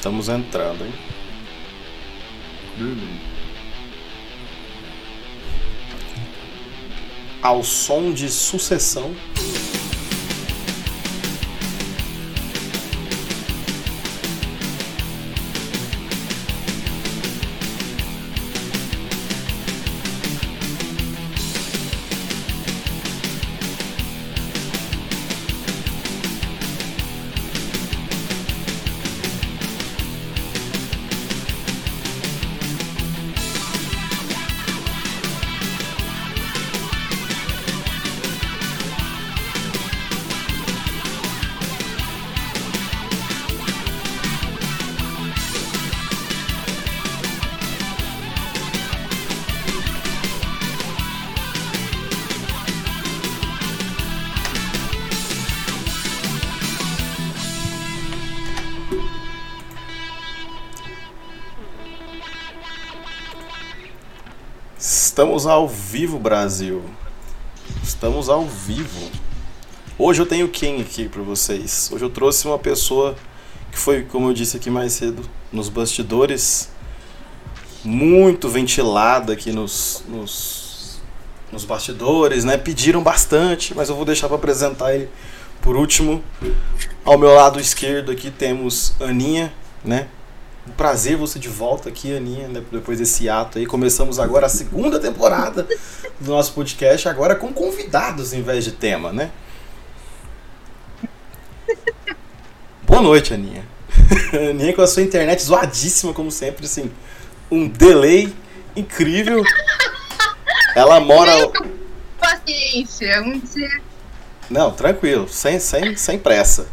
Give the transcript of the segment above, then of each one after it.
Estamos entrando, hein? Ao som de sucessão. Estamos ao vivo, Brasil. Estamos ao vivo. Hoje eu tenho quem aqui para vocês? Hoje eu trouxe uma pessoa que foi, como eu disse aqui mais cedo, nos bastidores, muito ventilada aqui nos, nos, nos bastidores, né? Pediram bastante, mas eu vou deixar para apresentar ele por último. Ao meu lado esquerdo aqui temos Aninha, né? Um prazer você de volta aqui, Aninha, né, depois desse ato aí. Começamos agora a segunda temporada do nosso podcast, agora com convidados em vez de tema, né? Boa noite, Aninha. Aninha com a sua internet zoadíssima, como sempre, assim. Um delay incrível. Ela mora. Paciência, um dia. Não, tranquilo, sem, sem, sem pressa.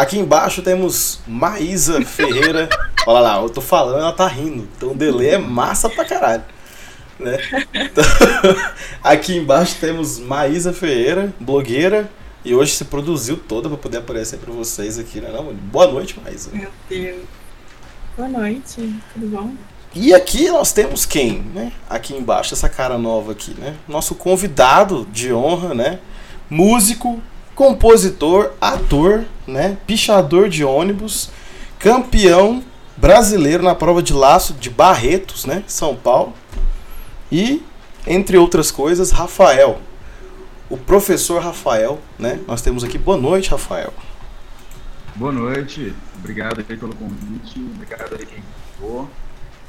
Aqui embaixo temos Maísa Ferreira. Olha lá, eu tô falando, ela tá rindo. Então o delay é massa pra caralho. Né? Então, aqui embaixo temos Maísa Ferreira, blogueira. E hoje se produziu toda para poder aparecer para vocês aqui, né? Não, boa noite, Maísa. Meu Deus. Boa noite, tudo bom? E aqui nós temos quem, né? Aqui embaixo, essa cara nova aqui, né? Nosso convidado de honra, né? Músico, compositor, ator, né? Pichador de ônibus, campeão brasileiro na prova de laço de Barretos, né? São Paulo. E, entre outras coisas, Rafael. O professor Rafael, né? Nós temos aqui. Boa noite, Rafael. Boa noite. Obrigado pelo convite. Obrigado aí quem ficou.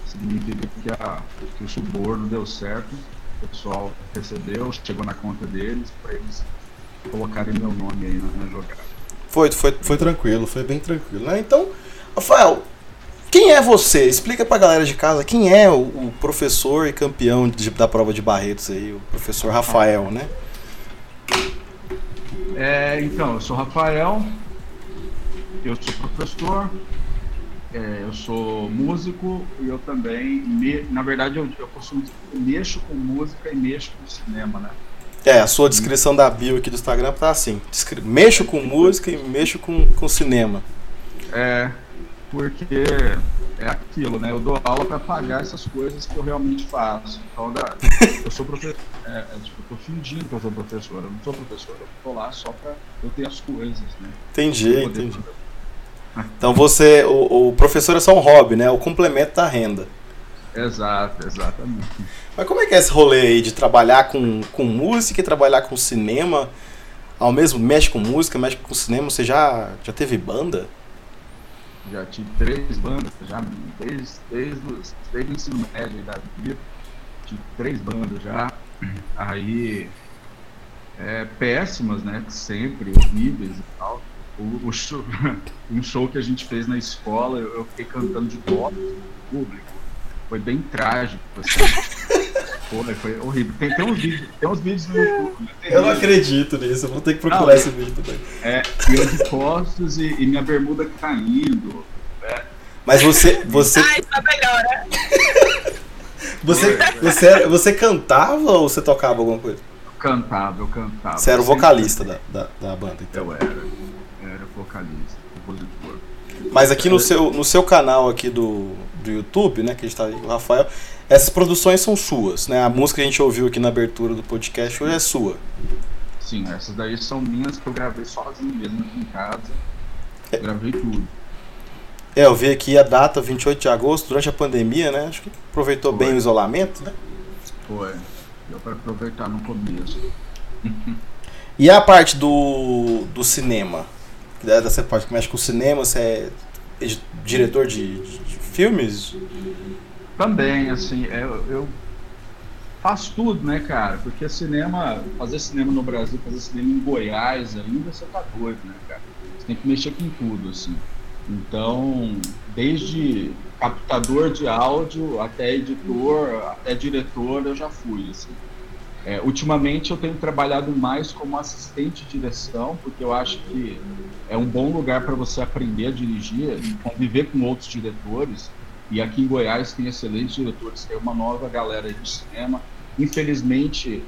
Significa que, a, que o suborno deu certo. O pessoal recebeu, chegou na conta deles para eles colocarem meu nome aí na, na jogada. Foi, foi, foi tranquilo, foi bem tranquilo. Né? Então, Rafael, quem é você? Explica pra galera de casa quem é o, o professor e campeão de, da prova de Barretos aí, o professor Rafael, né? É, então, eu sou Rafael, eu sou professor, é, eu sou músico e eu também, me, na verdade, eu, eu costumo mexo com música e mexo com cinema, né? É, a sua descrição da bio aqui do Instagram tá assim: mexo com música e mexo com, com cinema. É, porque é aquilo, né? Eu dou aula para pagar essas coisas que eu realmente faço. Então, eu sou professor, é, é, tipo, eu tô fingindo que eu sou professor, eu não sou professor, eu tô lá só para eu ter as coisas, né? Entendi, entendi. Então você, o, o professor é só um hobby, né? O complemento da renda. Exato, exatamente. Mas como é que é esse rolê aí de trabalhar com, com música e trabalhar com cinema? Ao mesmo, mexe com música, mexe com cinema, você já, já teve banda? Já tive três bandas, já desde, desde, desde o ensino médio da vida, tive três bandas já. Aí, é, péssimas, né? Sempre, horríveis e tal. O, o show, um show que a gente fez na escola, eu, eu fiquei cantando de dó no público. Foi bem trágico, assim. Pô, foi horrível. Tem, tem, uns vídeos, tem uns vídeos no YouTube. Né? Eu não acredito nisso, eu vou ter que procurar não, esse vídeo também. É, eu de costas e, e, minha bermuda caindo. É. Mas você. você... Ai, tá melhor, né? você, você, você cantava ou você tocava alguma coisa? Eu cantava, eu cantava. Você era o vocalista da, da, da, banda, então? Eu era. Eu era vocalista, compositor. Mas aqui no seu, no seu canal aqui do, do YouTube, né, que a gente tá aí, o Rafael, essas produções são suas, né? A música que a gente ouviu aqui na abertura do podcast hoje é sua. Sim, essas daí são minhas que eu gravei sozinho mesmo aqui em casa. É. Gravei tudo. É, eu vi aqui a data, 28 de agosto, durante a pandemia, né? Acho que aproveitou Foi. bem o isolamento, né? Foi. Deu para aproveitar no começo. E a parte do, do cinema? Você pode que mexe com o cinema, você é diretor de- de filmes? Também, assim, é, eu, eu faço tudo, né, cara? Porque cinema, fazer cinema no Brasil, fazer cinema em Goiás ainda, você tá doido, né, cara? Você tem que mexer com tudo, assim. Então, desde captador de áudio até editor, até diretor, eu já fui, assim. É, ultimamente eu tenho trabalhado mais como assistente de direção, porque eu acho que é um bom lugar para você aprender a dirigir, conviver com outros diretores. E aqui em Goiás tem excelentes diretores, tem uma nova galera aí de cinema. Infelizmente,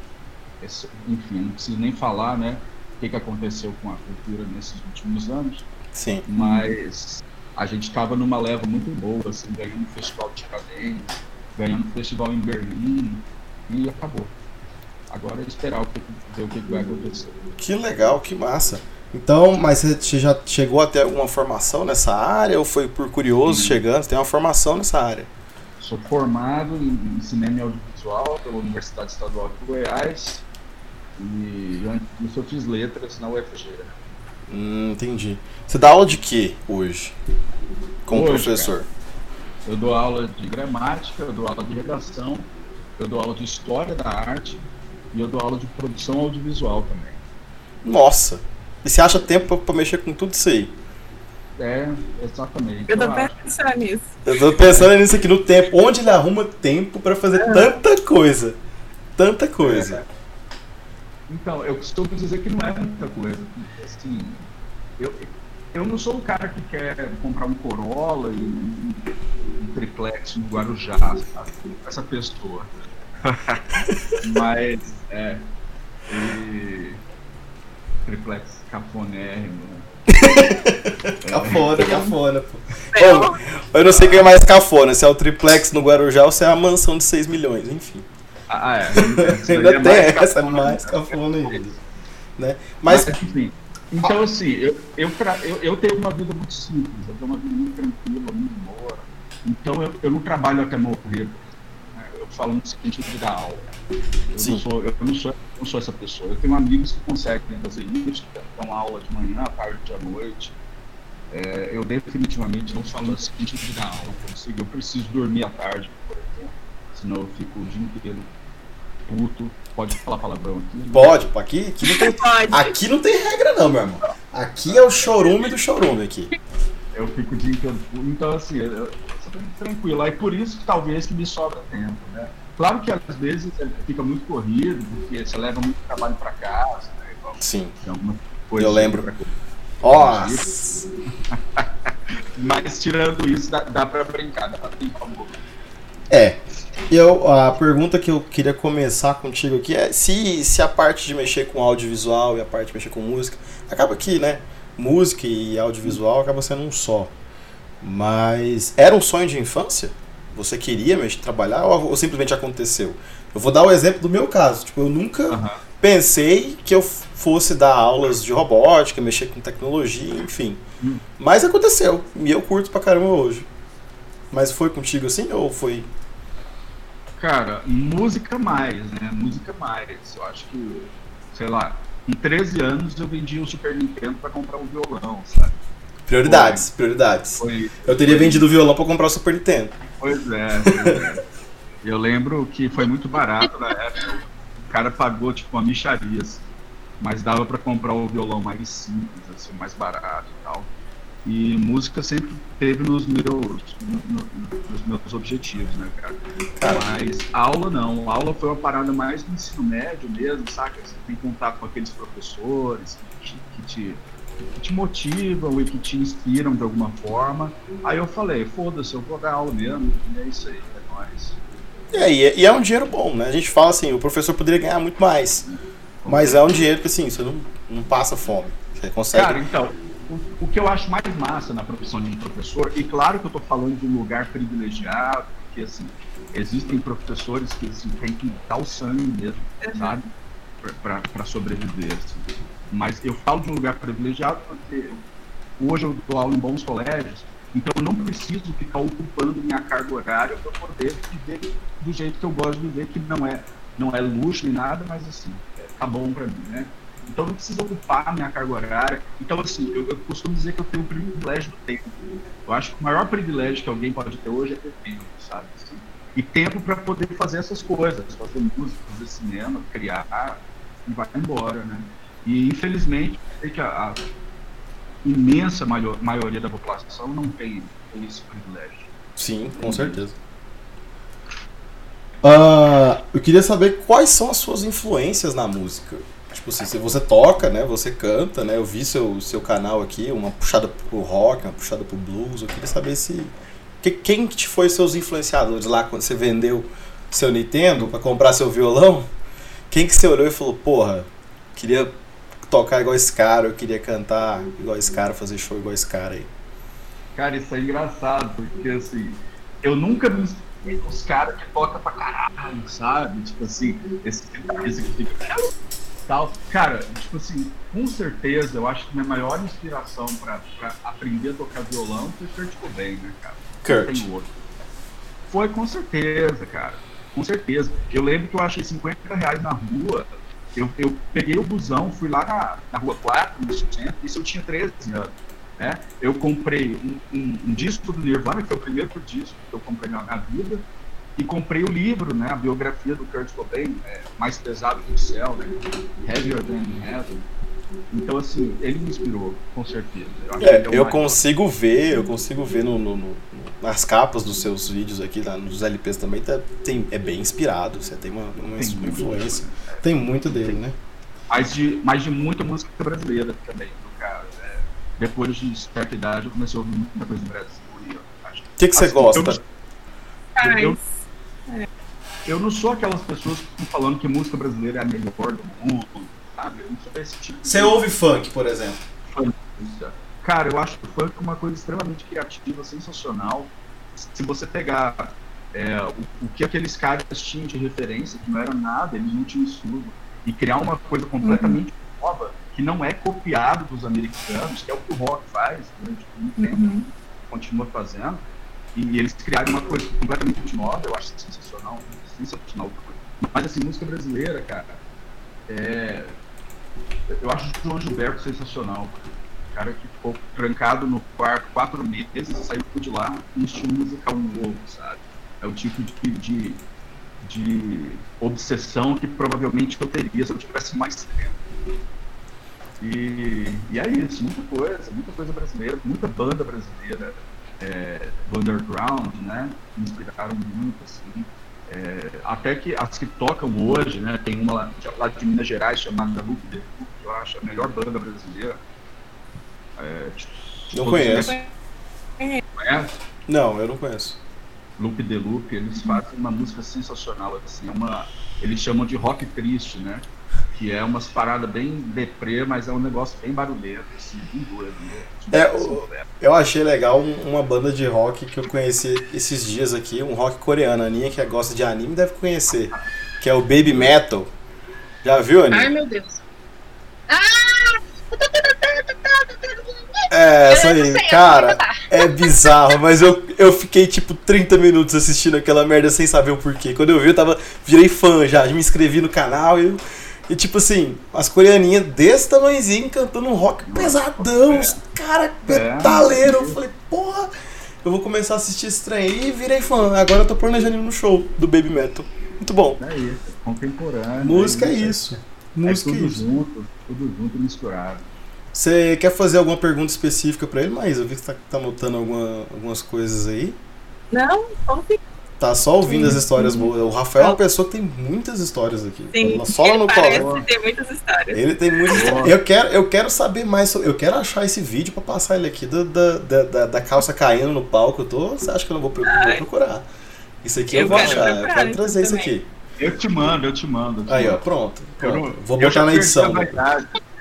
esse- enfim, não preciso nem falar, né, o que, que aconteceu com a cultura nesses últimos anos, Sim. mas a gente estava numa leva muito boa, assim, ganhando um festival de Tiradentes, ganhando um festival em Berlim, e acabou. Agora é esperar o que, ver o que que vai acontecer. Que legal, que massa. Então, mas você já chegou a ter alguma formação nessa área ou foi por curioso Sim. chegando? Você tem uma formação nessa área? Sou formado em, em cinema e audiovisual pela Universidade Estadual de Goiás e antes disso eu fiz letras na UFG. Hum, entendi. Você dá aula de quê hoje? Como Hoje, professor? Eu dou aula de gramática, eu dou aula de redação, eu dou aula de história da arte e eu dou aula de produção audiovisual também. Nossa! E você acha tempo pra, pra mexer com tudo isso aí? É, exatamente. Eu tô pensando nisso. Eu tô pensando nisso aqui no tempo. Onde ele arruma tempo pra fazer tanta coisa? Tanta coisa. Então, eu costumo dizer que não é muita coisa. porque, Assim, eu, eu não sou o cara que quer comprar um Corolla e um, um triplex no Guarujá, sabe? Essa pessoa. Mas, é. E, triplex cafonérrimo. né? Cafona, cafona, pô. Eu, Bom, eu não sei quem é mais cafona, se é o triplex no Guarujá ou se é a mansão de 6 milhões, enfim. Ah, é. Ainda é tem essa, cafona mais cafona ainda. Né? Mas, enfim. Então, assim, eu, eu, tra- eu, eu tenho uma vida muito simples, eu tenho uma vida muito tranquila, muito boa. Então, eu, eu não trabalho até morrer. Falo no sentido de dar aula. Eu Sim. não, sou, eu, não sou, eu não sou essa pessoa. Eu tenho amigos que conseguem fazer isso, que dão aula de manhã, à tarde, à noite. É, eu definitivamente não falo no sentido de dar aula. Eu, consigo, eu preciso dormir à tarde, por exemplo. Senão eu fico o dia inteiro puto. Pode falar palavrão aqui? pode, pô, aqui, aqui, não tem, aqui não tem regra não, meu irmão. Aqui é o chorume do chorume aqui. Eu fico o dia inteiro. Então, assim, eu, tranquilo. Aí por isso que talvez que me sobra tempo, né? Claro que às vezes fica muito corrido, porque você leva muito trabalho para casa, né? Igual Sim. Eu lembro. pra- Nossa. Mas tirando isso, dá, dá pra brincar, dá pra brincar um pouco. É. Eu, a pergunta que eu queria começar contigo aqui é se, se a parte de mexer com audiovisual e a parte de mexer com música, acaba que, né? Música e audiovisual acaba sendo um só. Mas era um sonho de infância? Você queria mexer, trabalhar ou, ou simplesmente aconteceu? Eu vou dar o exemplo do meu caso. Tipo, eu nunca Aham. pensei que eu fosse dar aulas de robótica, mexer com tecnologia, enfim. Hum. Mas aconteceu. E eu curto pra caramba hoje. Mas foi contigo assim ou foi Cara, música mais, né? Música mais. Eu acho que, sei lá, com 13 anos eu vendi o Super Nintendo pra comprar um violão, sabe? Prioridades, prioridades. Foi, Eu teria vendido o violão pra comprar o Super Nintendo. Pois é, pois é. Eu lembro que foi muito barato na época. O cara pagou tipo uma micharia, assim, mas dava pra comprar o violão mais simples, assim, mais barato e tal. E música sempre teve nos meus, no- no- nos meus objetivos, né, cara? Cara. Mas aula não. Aula foi uma parada mais do ensino médio mesmo, saca? Você tem contato com aqueles professores que te, que te, que te motivam e que te inspiram de alguma forma. Aí eu falei, foda-se, eu vou dar aula mesmo. E é isso aí, é nóis. E, aí, e é um dinheiro bom, né? A gente fala assim, o professor poderia ganhar muito mais. Mas é um dinheiro que assim, você não, não passa fome. Você consegue. Cara, então, o, o que eu acho mais massa na profissão de um professor, e claro que eu tô falando de um lugar privilegiado, porque assim, existem professores que assim, têm que dar o sangue mesmo, sabe? Pra- Pra pra sobreviver. assim. Mas eu falo de um lugar privilegiado porque hoje eu dou aula em bons colégios Então eu não preciso ficar ocupando minha carga horária para poder viver do jeito que eu gosto de viver, que não é, não é luxo nem nada, mas assim, tá bom para mim, né? Então não preciso ocupar minha carga horária. Então, assim, eu, eu, costumo dizer que eu tenho o privilégio do tempo. Eu acho que o maior privilégio que alguém pode ter hoje é ter tempo, sabe? Assim, e tempo para poder fazer essas coisas, fazer música, fazer cinema, criar, e vai embora, né? E infelizmente, sei que a, a imensa maior, maioria da população não tem, esse privilégio. Sim, com certeza. Uh, eu queria saber quais são as suas influências na música. Tipo, se, se você toca, né? Você canta, né? Eu vi seu, seu canal aqui, uma puxada pro rock, uma puxada pro blues. Eu queria saber se. Que, quem que foi seus influenciadores lá quando você vendeu seu Nintendo para comprar seu violão? Quem que você olhou e falou, porra, queria tocar igual esse cara, eu queria cantar igual esse cara, fazer show igual esse cara aí. Cara, isso é engraçado, porque assim, eu nunca me inspirei nos caras que tocam pra caralho, sabe? Tipo assim, esse fica. Tal. Cara, tipo assim, com certeza eu acho que minha maior inspiração pra, pra aprender a tocar violão foi Kurt Cobain, né, cara? Kurt. Foi com certeza, cara. Com certeza. Eu lembro que eu achei 50 reais na rua eu, eu peguei o busão, fui lá na, na rua 4, no centro, isso eu tinha 13 anos. Né? Eu comprei um, um, um, disco do Nirvana, que foi o primeiro disco que eu comprei na, na vida, e comprei o livro, né, a biografia do Kurt Cobain, é, Mais Pesado que o Céu, né, Heavier Than Heaven. Então, assim, ele me inspirou, com certeza. Eu, é, eu consigo ver, eu consigo ver no, no, no, nas capas dos seus vídeos aqui, lá, nos LPs também, tá, tem, é bem inspirado, você tem uma, uma, tem uma influência. Muito, tem muito dele, né? Mas de, mas de muita música brasileira também, do cara. É, depois de certa idade, eu comecei a ouvir muita coisa do Brasil. O que, que você assim, gosta? Eu, eu, eu, eu não sou aquelas pessoas que estão falando que música brasileira é a melhor do mundo sabe? Tipo. Você de... ouve funk, por exemplo? Cara, eu acho o funk uma coisa extremamente criativa, sensacional. Se você pegar é, o, o, que aqueles caras tinham de referência, que não era nada, eles não tinham estudo, e criar uma coisa completamente uhum. nova, que não é copiado dos americanos, que é o que o rock faz durante muito tempo, uhum. continua fazendo, e eles criaram uma coisa completamente nova, eu acho sensacional, sensacional. Mas assim, música brasileira, cara, é, eu acho o João Gilberto sensacional. O cara que ficou trancado no quarto quatro meses e saiu de lá um estilo musical novo, sabe? É o tipo de, de, de obsessão que provavelmente eu teria se eu tivesse mais tempo. E, e é isso, muita coisa, muita coisa brasileira, muita banda brasileira, é, underground, né? Me inspiraram muito, assim. É, até que as que tocam hoje, né? Tem uma lá, lá de Minas Gerais chamada The Luke, que eu acho a melhor banda brasileira. É, tipo, não conheço. Conhece? Não, eu não conheço. Loop The Loop, eles fazem uma música sensacional, assim, é uma, eles chamam de rock triste, né? Que é umas paradas bem deprê, mas é um negócio bem barulhento, assim, bem doido. Né? É, eu achei legal uma banda de rock que eu conheci esses dias aqui, um rock coreano. A Aninha, que gosta de anime, deve conhecer, que é o Baby Metal. Já viu, Aninha? Ai, meu Deus. Ah! É, essa aí, cara, é bizarro, mas eu, eu fiquei tipo 30 minutos assistindo aquela merda sem saber o porquê. Quando eu vi, eu tava. Virei fã já, me inscrevi no canal e eu e tipo assim, as coreaninhas desse tamanhozinho cantando um rock pesadão, os caras metaleiro. Eu falei, porra, eu vou começar a assistir esse trem aí e virei fã. Agora eu tô planejando ir no show do Baby Metal. Muito bom. É isso, contemporâneo. Música é, é isso. Música é tudo é isso. junto, tudo junto misturado. Você quer fazer alguma pergunta específica pra ele, mas eu vi que você tá, tá anotando alguma, algumas coisas aí. Não, vamos ficar Tá só ouvindo as histórias boas. O Rafael é uma pessoa que tem muitas histórias aqui. Sim, só ele no parece ter muitas histórias. Ele tem muitas histórias. Eu quero, eu quero saber mais sobre. Eu quero achar esse vídeo pra passar ele aqui da, da, da, da calça caindo no palco. Eu tô, você acha que eu não vou, vou procurar? Isso aqui eu, eu vou achar. Eu quero trazer isso aqui. Eu te mando, eu te mando. Eu te Aí, ó, pronto. pronto. Vou botar na edição.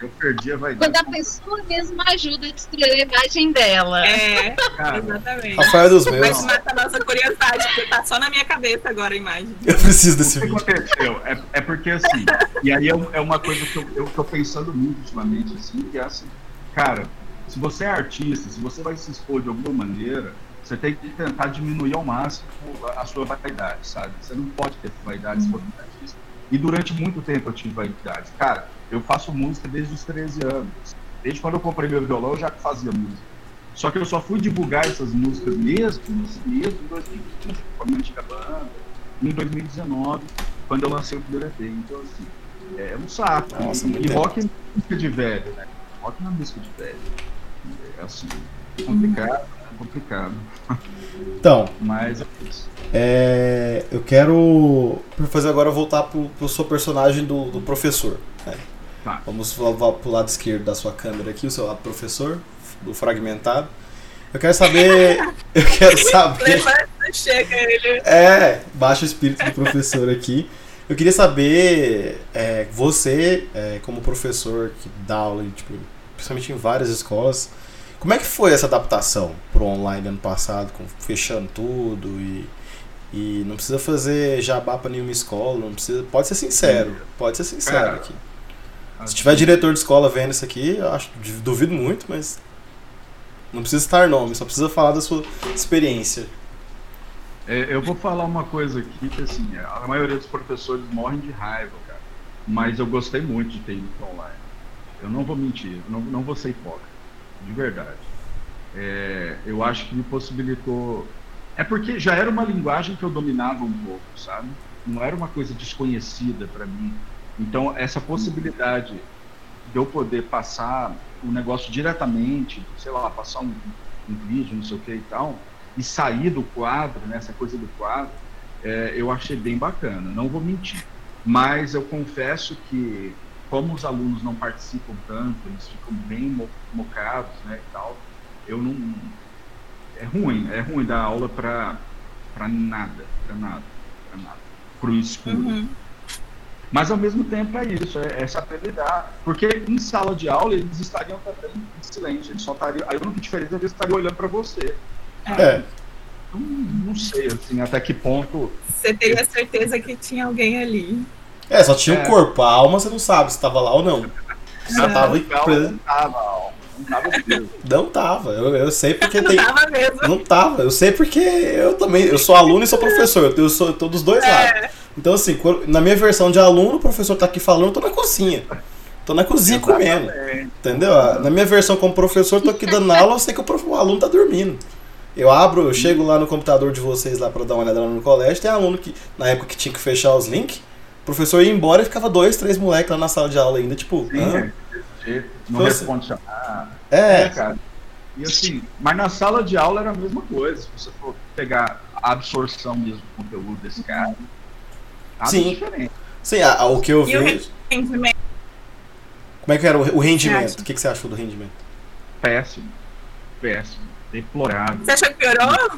Eu perdi a vaidade. Quando a pessoa mesmo ajuda a destruir a imagem dela. É, Cara, exatamente. Rafael dos meus. Mas mata a nossa curiosidade, porque tá só na minha cabeça agora a imagem. Eu preciso desse vídeo. O que aconteceu? É, é porque assim, e aí é, é uma coisa que eu, eu tô pensando muito ultimamente, assim, que é assim, cara, se você é artista, se você vai se expor de alguma maneira, você tem que tentar diminuir ao máximo a sua vaidade, sabe? Você não pode ter vaidade se for um artista. E durante muito tempo eu tive vaidade. Cara, eu faço música desde os 13 anos. Desde quando eu comprei meu violão, eu já fazia música. Só que eu só fui divulgar essas músicas mesmo, mesmo em 2015, com a minha antiga banda, em 2019, quando eu lancei o primeiro EP. Então, assim, é um saco. Nossa, e, e rock é música de velho, né? Rock não é música de velho. É assim, complicado, é complicado. Então, Mas é isso. é, eu quero fazer agora voltar pro, pro seu personagem do, do professor. Tá. Vamos para pro lado esquerdo da sua câmera aqui, o seu lado professor, do fragmentado. Eu quero saber. eu quero saber. Chega ele. É, baixa o espírito do professor aqui. Eu queria saber, é, você, é, como professor que dá aula, tipo, principalmente em várias escolas, como é que foi essa adaptação pro online ano passado, com, fechando tudo e, e não precisa fazer jabá pra nenhuma escola, não precisa, pode ser sincero, pode ser sincero Cara, aqui. Se tiver diretor de escola vendo isso aqui, eu acho, duvido muito, mas não precisa estar nome, só precisa falar da sua experiência. É, eu vou falar uma coisa aqui que assim, a maioria dos professores morrem de raiva, cara. Mas eu gostei muito de ter ido para online. Eu não vou mentir, não, não vou ser hipócrita, de verdade. É, eu acho que me possibilitou. É porque já era uma linguagem que eu dominava um pouco, sabe? Não era uma coisa desconhecida para mim. Então, essa possibilidade de eu poder passar o negócio diretamente, sei lá, passar um, um vídeo, não sei o que e tal, e sair do quadro, né, essa coisa do quadro, é, eu achei bem bacana, não vou mentir. Mas eu confesso que, como os alunos não participam tanto, eles ficam bem mo mocados né, e tal, eu não. É ruim, é ruim dar aula para nada, para nada, para nada, pro escuro. Uhum. Mas ao mesmo tempo é isso, é, é saber lidar. Porque em sala de aula eles estariam também em silêncio, eles só estariam. A única diferença é que eles estariam olhando para você. É, Não, não sei assim, até que ponto. Você teria certeza que tinha alguém ali. é só tinha o É. corpo, a alma você não sabe se tava lá ou não. Só Não. tava Não, preso. não tava, não tava mesmo. Não tava. Eu, eu sei porque Não tem. tava mesmo. Não tava. Eu sei porque eu também. Eu sou aluno e sou professor. Eu sou eu tô dos dois lados. É, Então, assim, na minha versão de aluno, o professor tá aqui falando, eu tô na cozinha. Tô na cozinha comendo. Exatamente. Entendeu? Na minha versão como professor, tô aqui dando aula, eu sei que o, prof- o aluno tá dormindo. Eu abro, eu chego lá no computador de vocês lá pra dar uma olhada lá no colégio, tem aluno que, na época que tinha que fechar os links, o professor ia embora e ficava dois, três moleques lá na sala de aula ainda, tipo, Sim, hã? é não Foi responde chamada. é, cara. E assim, mas na sala de aula era a mesma coisa. Se você for pegar a absorção mesmo do conteúdo desse cara, Sim. diferente. sim, a- a- o que eu E o vejo. rendimento. Como é que era o, o rendimento? O que, que você achou do rendimento? Péssimo. Péssimo. Deplorável. Você achou que piorou?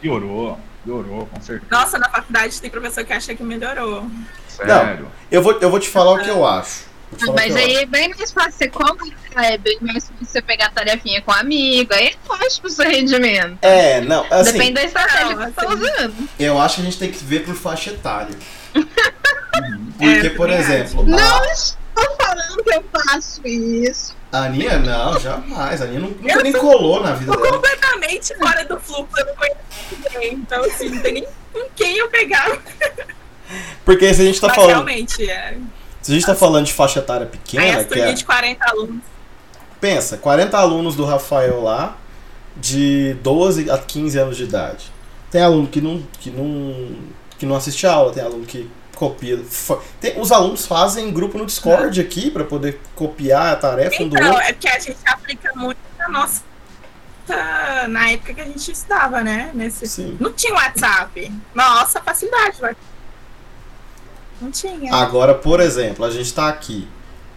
Piorou. Piorou, com certeza. Nossa, na faculdade tem professor que acha que melhorou. Sério. Eu vou, eu vou te falar o que eu acho. O Mas aí é bem mais fácil você comunicar, é bem mais fácil você pegar a tarefinha com um amigo, aí é ótimo o seu rendimento. É, não, assim, Depende da estratégia Não, que você tá assim- usando. eu acho que a gente tem que ver por faixa etária. Uhum. Porque, É, por exemplo, Não a, estou falando que eu faço isso. a Aninha, não, jamais. A Aninha não- nunca nem colou na vida dela. completamente fora do fluxo, eu não conheço ninguém. Então, assim, não tem nem com quem eu pegar. Porque se a gente tá Mas falando. realmente, é. Se a gente tá falando de faixa etária pequena, que é, de 40 alunos. pensa, 40 alunos do Rafael lá, de 12 a 15 anos de idade. Tem aluno que não, que não, que não assiste a aula, tem aluno que copia. tem- os alunos fazem grupo no Discord aqui pra poder copiar a tarefa um do Então, outro. é porque a gente aplica muito na nossa. Na época que a gente estudava, né? Nesse... Sim. Não tinha WhatsApp. Nossa, facilidade. Não tinha. Agora, por exemplo, a gente tá aqui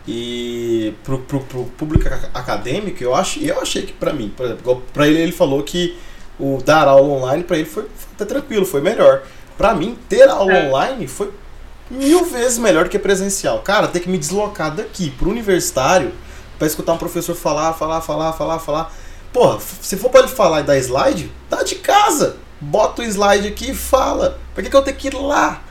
e pro, pro, pro público ac- acadêmico, eu, acho, eu achei que pra mim, por exemplo, pra ele, ele falou que o dar aula online pra ele foi, foi até tranquilo, foi melhor. Pra mim, ter aula É. online foi mil vezes melhor do que presencial. Cara, ter que me deslocar daqui pro universitário pra escutar um professor falar, falar, falar, falar, falar. Porra, se for pra ele falar e dar slide, dá de casa. Bota o slide aqui e fala. Pra que, que eu tenho que ir lá?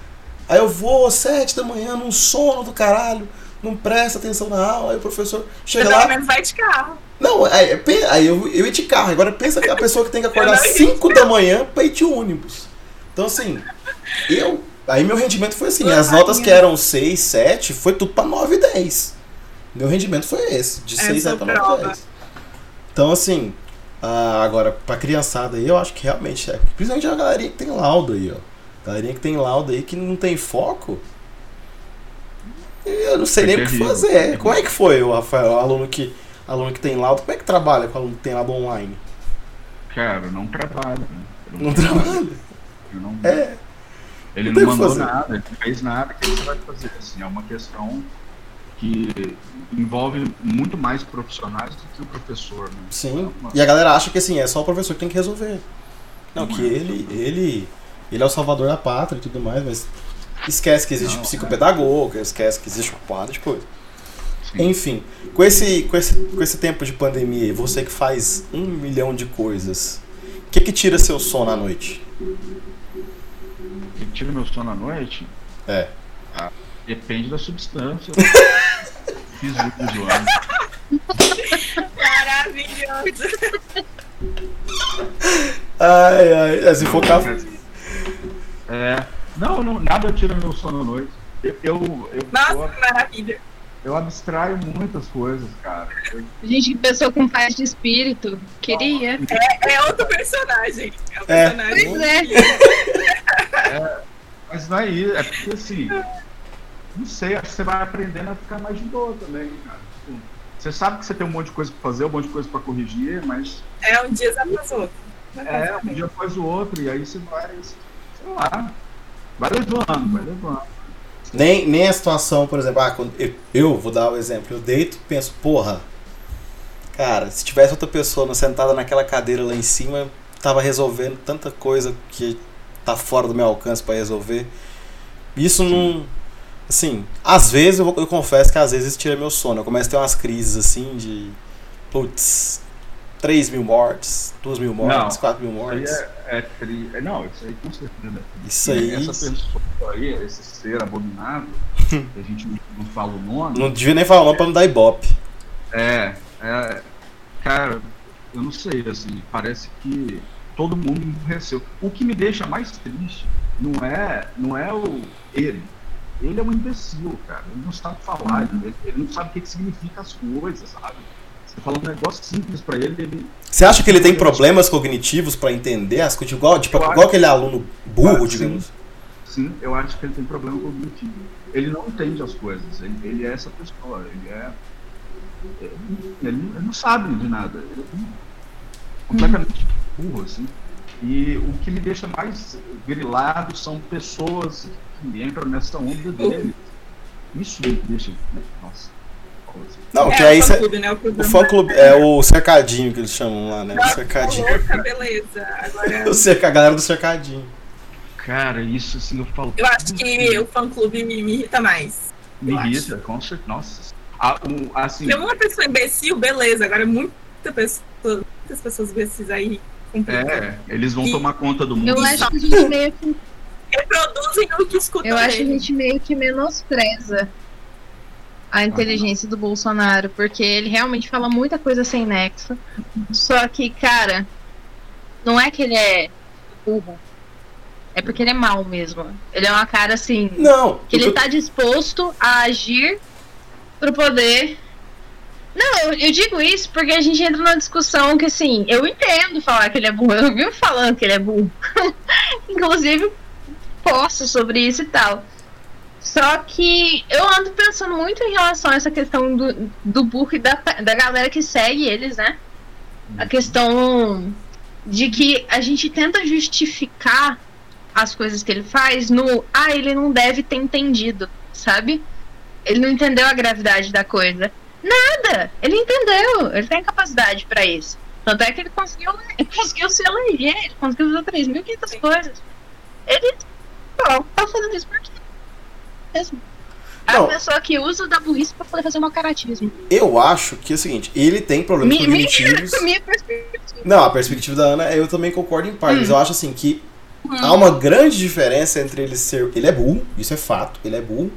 Aí eu vou às sete da manhã num sono do caralho, não presta atenção na aula, aí o professor chega Pelo lá. menos vai de carro. Não, aí, pe- aí eu, eu ia de carro. Agora pensa que a pessoa que tem que acordar Eu não ia 5 da manhã pra ir de ônibus. Então assim, eu. Aí meu rendimento foi assim, as notas que eram 6, 7, foi tudo pra 9 e 10. Meu rendimento foi esse, de Essa 6 a 9 e prova. 10. Então assim, ah, agora pra criançada aí, eu acho que realmente é. Principalmente a galerinha que tem laudo aí, ó. Galerinha que tem laudo aí que não tem foco. Eu não sei É nem o que fazer. Como é que foi, o Rafael, o aluno que, aluno que tem laudo? Como é que trabalha com aluno que tem laudo online? Cara, não trabalha. né? Eu Não trabalha? Não- É. Ele não não mandou nada, ele não fez nada. O que você vai fazer? Assim, é uma questão que envolve muito mais profissionais do que o professor. Né? Sim. É uma- E a galera acha que assim, é só o professor que tem que resolver. Não, Não que é. ele, ele, ele é o salvador da pátria e tudo mais, mas esquece que existe Não, psicopedagogo, esquece que existe uma porrada de coisa. Sim. Enfim, com esse, com, esse, com esse tempo de pandemia você que faz um milhão de coisas, o que que tira seu sono à noite? E tira meu sono à noite? É. Ah, depende da substância. Fiz zoando. Maravilhoso. Ai, ai, é, se for café. É, não, não, nada tira meu sono à noite. Eu, eu, eu, Nossa, eu, que maravilha. eu abstraio muitas coisas, cara. Eu- Gente que pessoa com paz de espírito. Queria. É outro personagem. É um É. personagem. Pois é. mas não é isso, é porque assim, não sei, acho que você vai aprendendo a ficar mais de boa também, cara. Tipo, Você sabe que você tem um monte de coisa pra fazer, um monte de coisa pra corrigir, mas É um dia após outro. é, um dia após o outro, e aí você vai, sei lá, vai levando, vai levando. Nem, nem a situação, por exemplo, ah, quando eu, eu vou dar o exemplo, eu deito e penso, porra, cara, se tivesse outra pessoa sentada naquela cadeira lá em cima, tava resolvendo tanta coisa que tá fora do meu alcance pra resolver. Isso não. Assim, às vezes eu, eu confesso que às vezes isso tira meu sono. Eu começo a ter umas crises assim de. Putz, 3 mil mortes, 2 mil mortes, Não, 4 mil Isso aí mortes. é, é tri... é, Não, isso aí com certeza. Isso aí. Essa pessoa aí, esse ser abominável, que a gente não, fala o nome. Não devia nem falar não pra não dar ibope. É, é. Cara, eu não sei, assim, parece que todo mundo emburreceu. O que me deixa mais triste não é, não é o ele. Ele é um imbecil, cara. Ele não sabe falar, ele, ele não sabe o que, que significa as coisas, sabe? Você fala um negócio simples pra ele, ele. Você acha que ele tem problemas cognitivos pra entender as coisas? Igual, tipo, acho- igual aquele aluno burro, Ah, sim. digamos. Sim, eu acho que ele tem problema cognitivo. Ele não entende as coisas. Ele, ele é essa pessoa. Ele é. Ele, ele não sabe de nada. Ele é completamente burro, assim. E o que me deixa mais grilado são pessoas que entram nessa onda dele. Isso me deixa. Nossa. Não, é, que o aí fã-clube, né? O, clube o fã clube é o cercadinho que eles chamam lá, né? O Nossa, cercadinho. louca, beleza. Agora, O cerca, a galera do cercadinho. Cara, isso assim eu falo. eu acho que o fã-clube me, me irrita mais. Me irrita, com certeza. Nossa. A- o- assim, Porque uma pessoa imbecil, beleza. Agora, muita pessoa, muitas pessoas imbecis aí. É, eles vão E- tomar conta do mundo. Eu acho que a gente meio que, Reproduzem o que escutam eu acho que a gente meio que menospreza a inteligência do Bolsonaro, porque ele realmente fala muita coisa sem nexo. Só que, cara, não é que ele é burro. É porque ele é mau mesmo. Ele é uma cara assim. Não, que ele tá disposto a agir pro poder. Não, eu, digo isso porque a gente entra numa discussão que, assim, eu entendo falar que ele é burro, eu vivo falando que ele é burro. Inclusive, posto sobre isso e tal. Só que eu ando pensando muito em relação a essa questão do, do burro e da, da galera que segue eles, né? A questão de que a gente tenta justificar as coisas que ele faz no ah, ele não deve ter entendido, sabe? Ele não entendeu a gravidade da coisa. Nada! Ele entendeu, ele tem capacidade pra isso. Tanto é que ele conseguiu, ele conseguiu se eleger, ele conseguiu fazer 3.500 coisas. Ele ó, tá fazendo isso por quê? Mesmo. É a pessoa que usa da burrice pra poder fazer um caratismo. Eu acho que é o seguinte, ele tem problemas minha, cognitivos. minha perspectiva. Não, a perspectiva da Ana, eu também concordo em parte, Hum. mas eu acho assim que há uma grande diferença entre ele ser. Ele é burro, isso é fato, ele é burro.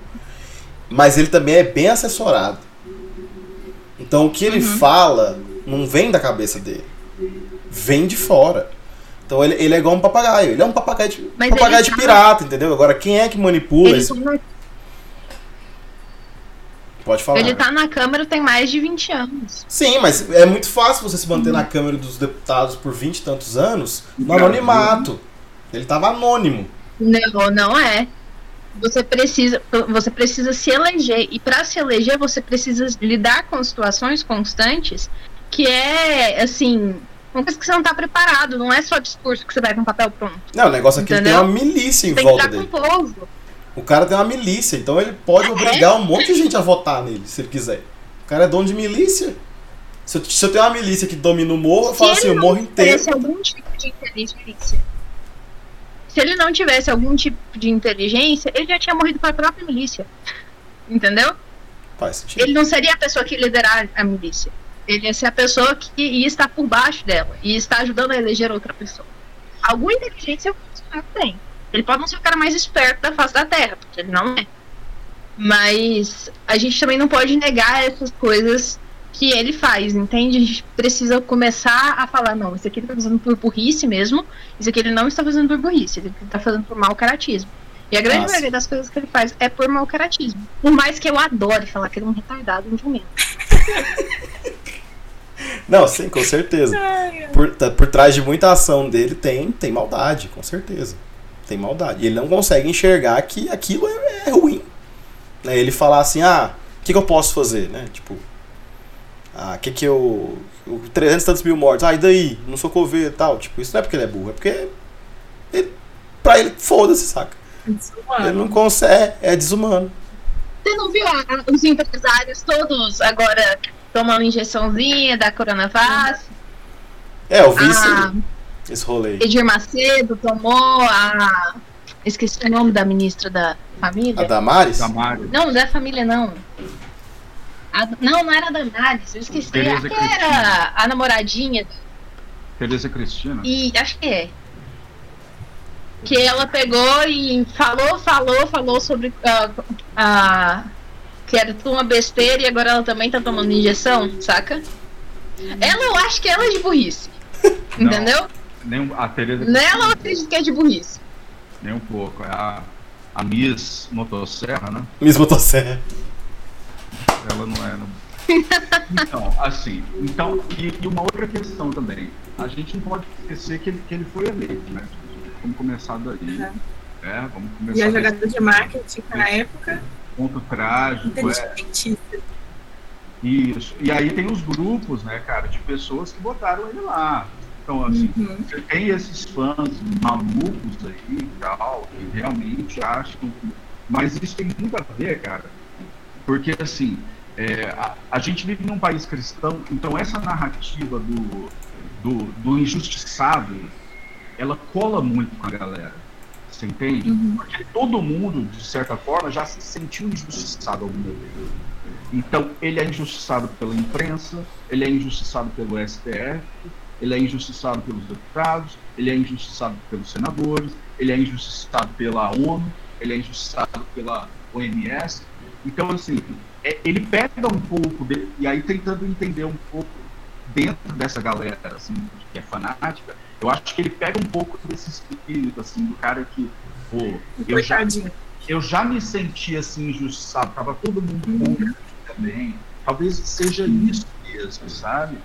mas ele também é bem assessorado. Então o que ele Uhum. fala não vem da cabeça dele, vem de fora. Então ele, ele é igual um papagaio, ele é um papagaio de, Mas papagaio de tá- pirata, entendeu? Agora quem é que manipula Ele, esse... tá Pode falar. ele tá na Câmara tem mais de 20 anos. Sim, mas é muito fácil você se manter na Câmara dos Deputados por 20 e tantos anos no anonimato. Ele tava anônimo. Não, não é. Você precisa, você precisa se eleger. E para se eleger, você precisa lidar com situações constantes que é, assim, uma coisa que você não tá preparado. Não é só discurso que você vai com papel pronto. Não, o negócio aqui é tem uma milícia em tem volta lidar dele. com o povo. O cara tem uma milícia, então ele pode É? obrigar um monte de gente a votar nele, se ele quiser. O cara é dono de milícia. Se eu, se eu tenho uma milícia que domina o morro, eu falo assim, o morro inteiro. algum tipo de inteligência. Se ele não tivesse algum tipo de inteligência, ele já tinha morrido para a própria milícia. Entendeu? Faz sentido. Ele não seria a pessoa que liderar a milícia. Ele ia ser a pessoa que ia estar por baixo dela e está ajudando a eleger outra pessoa. Alguma inteligência o Bolsonaro tem. Ele pode não ser o cara mais esperto da face da Terra, porque ele não é. Mas a gente também não pode negar essas coisas que ele faz, entende? A gente precisa começar a falar, não, isso aqui ele tá fazendo por burrice mesmo, isso aqui ele não está fazendo por burrice, ele está fazendo por mau caratismo. E a grande Nossa. maioria das coisas que ele faz é por mau caratismo. Por mais que eu adore falar que ele é um retardado em momento. Não, sim, com certeza. Por, tá- por trás de muita ação dele tem, tem maldade, com certeza. Tem maldade. E ele não consegue enxergar que aquilo é, é ruim. Né? Ele falar assim, ah, o que, que eu posso fazer, né? Tipo, ah, o que que eu... o 300 e tantos mil mortos, ah, e daí? Não sou coveiro e tal. Tipo, isso não é porque ele é burro, é porque... Ele, pra ele, foda-se, saca? Ele não consegue, é, é desumano. Você não viu a- os empresários todos agora tomando injeçãozinha da Coronavac? É, eu vi A aí, esse rolê. Edir Macedo tomou, a. Esqueci o nome da ministra da família. A Damares? Damares. Não, da família não. A- não, não era a Damares, eu esqueci. Tereza Acho que era a namoradinha. Tereza Cristina. E acho que é. Que ela pegou e falou, falou, falou sobre a. a- que era tudo uma besteira e agora ela também tá tomando injeção, saca? Ela, eu acho que ela é de burrice. Não. Entendeu? Nem a Tereza Nela eu acredito que é de burrice. Nem um pouco. É a, a Miss Motosserra, né? Miss Motosserra. Ela não é. Não. Então, assim, então, e, e uma outra questão também. A gente não pode esquecer que ele, que ele foi eleito, né? Vamos começar daí. Uhum. É, vamos E a começar desse jogada de marketing na época, ponto trágico. É, isso. E aí tem os grupos, né, cara, de pessoas que botaram ele lá. Então, assim, Uhum. Você tem esses fãs malucos aí e tal, que realmente acham. Mas isso tem muito a ver, cara. Porque, assim, é, a, a gente vive num país cristão, então essa narrativa do, do, do injustiçado, ela cola muito com a galera. Você entende? Uhum. Porque todo mundo, de certa forma, já se sentiu injustiçado alguma vez. Então, ele é injustiçado pela imprensa, ele é injustiçado pelo STF, ele é injustiçado pelos deputados, ele é injustiçado pelos senadores, ele é injustiçado pela ONU, ele é injustiçado pela OMS. Então, assim, ele pega um pouco, de- e aí tentando entender um pouco dentro dessa galera, assim, que é fanática, eu acho que ele pega um pouco desse espírito, assim, do cara que, pô, eu já, eu já me senti assim injustiçado, tava todo mundo contra mim também. Talvez seja isso mesmo, sabe?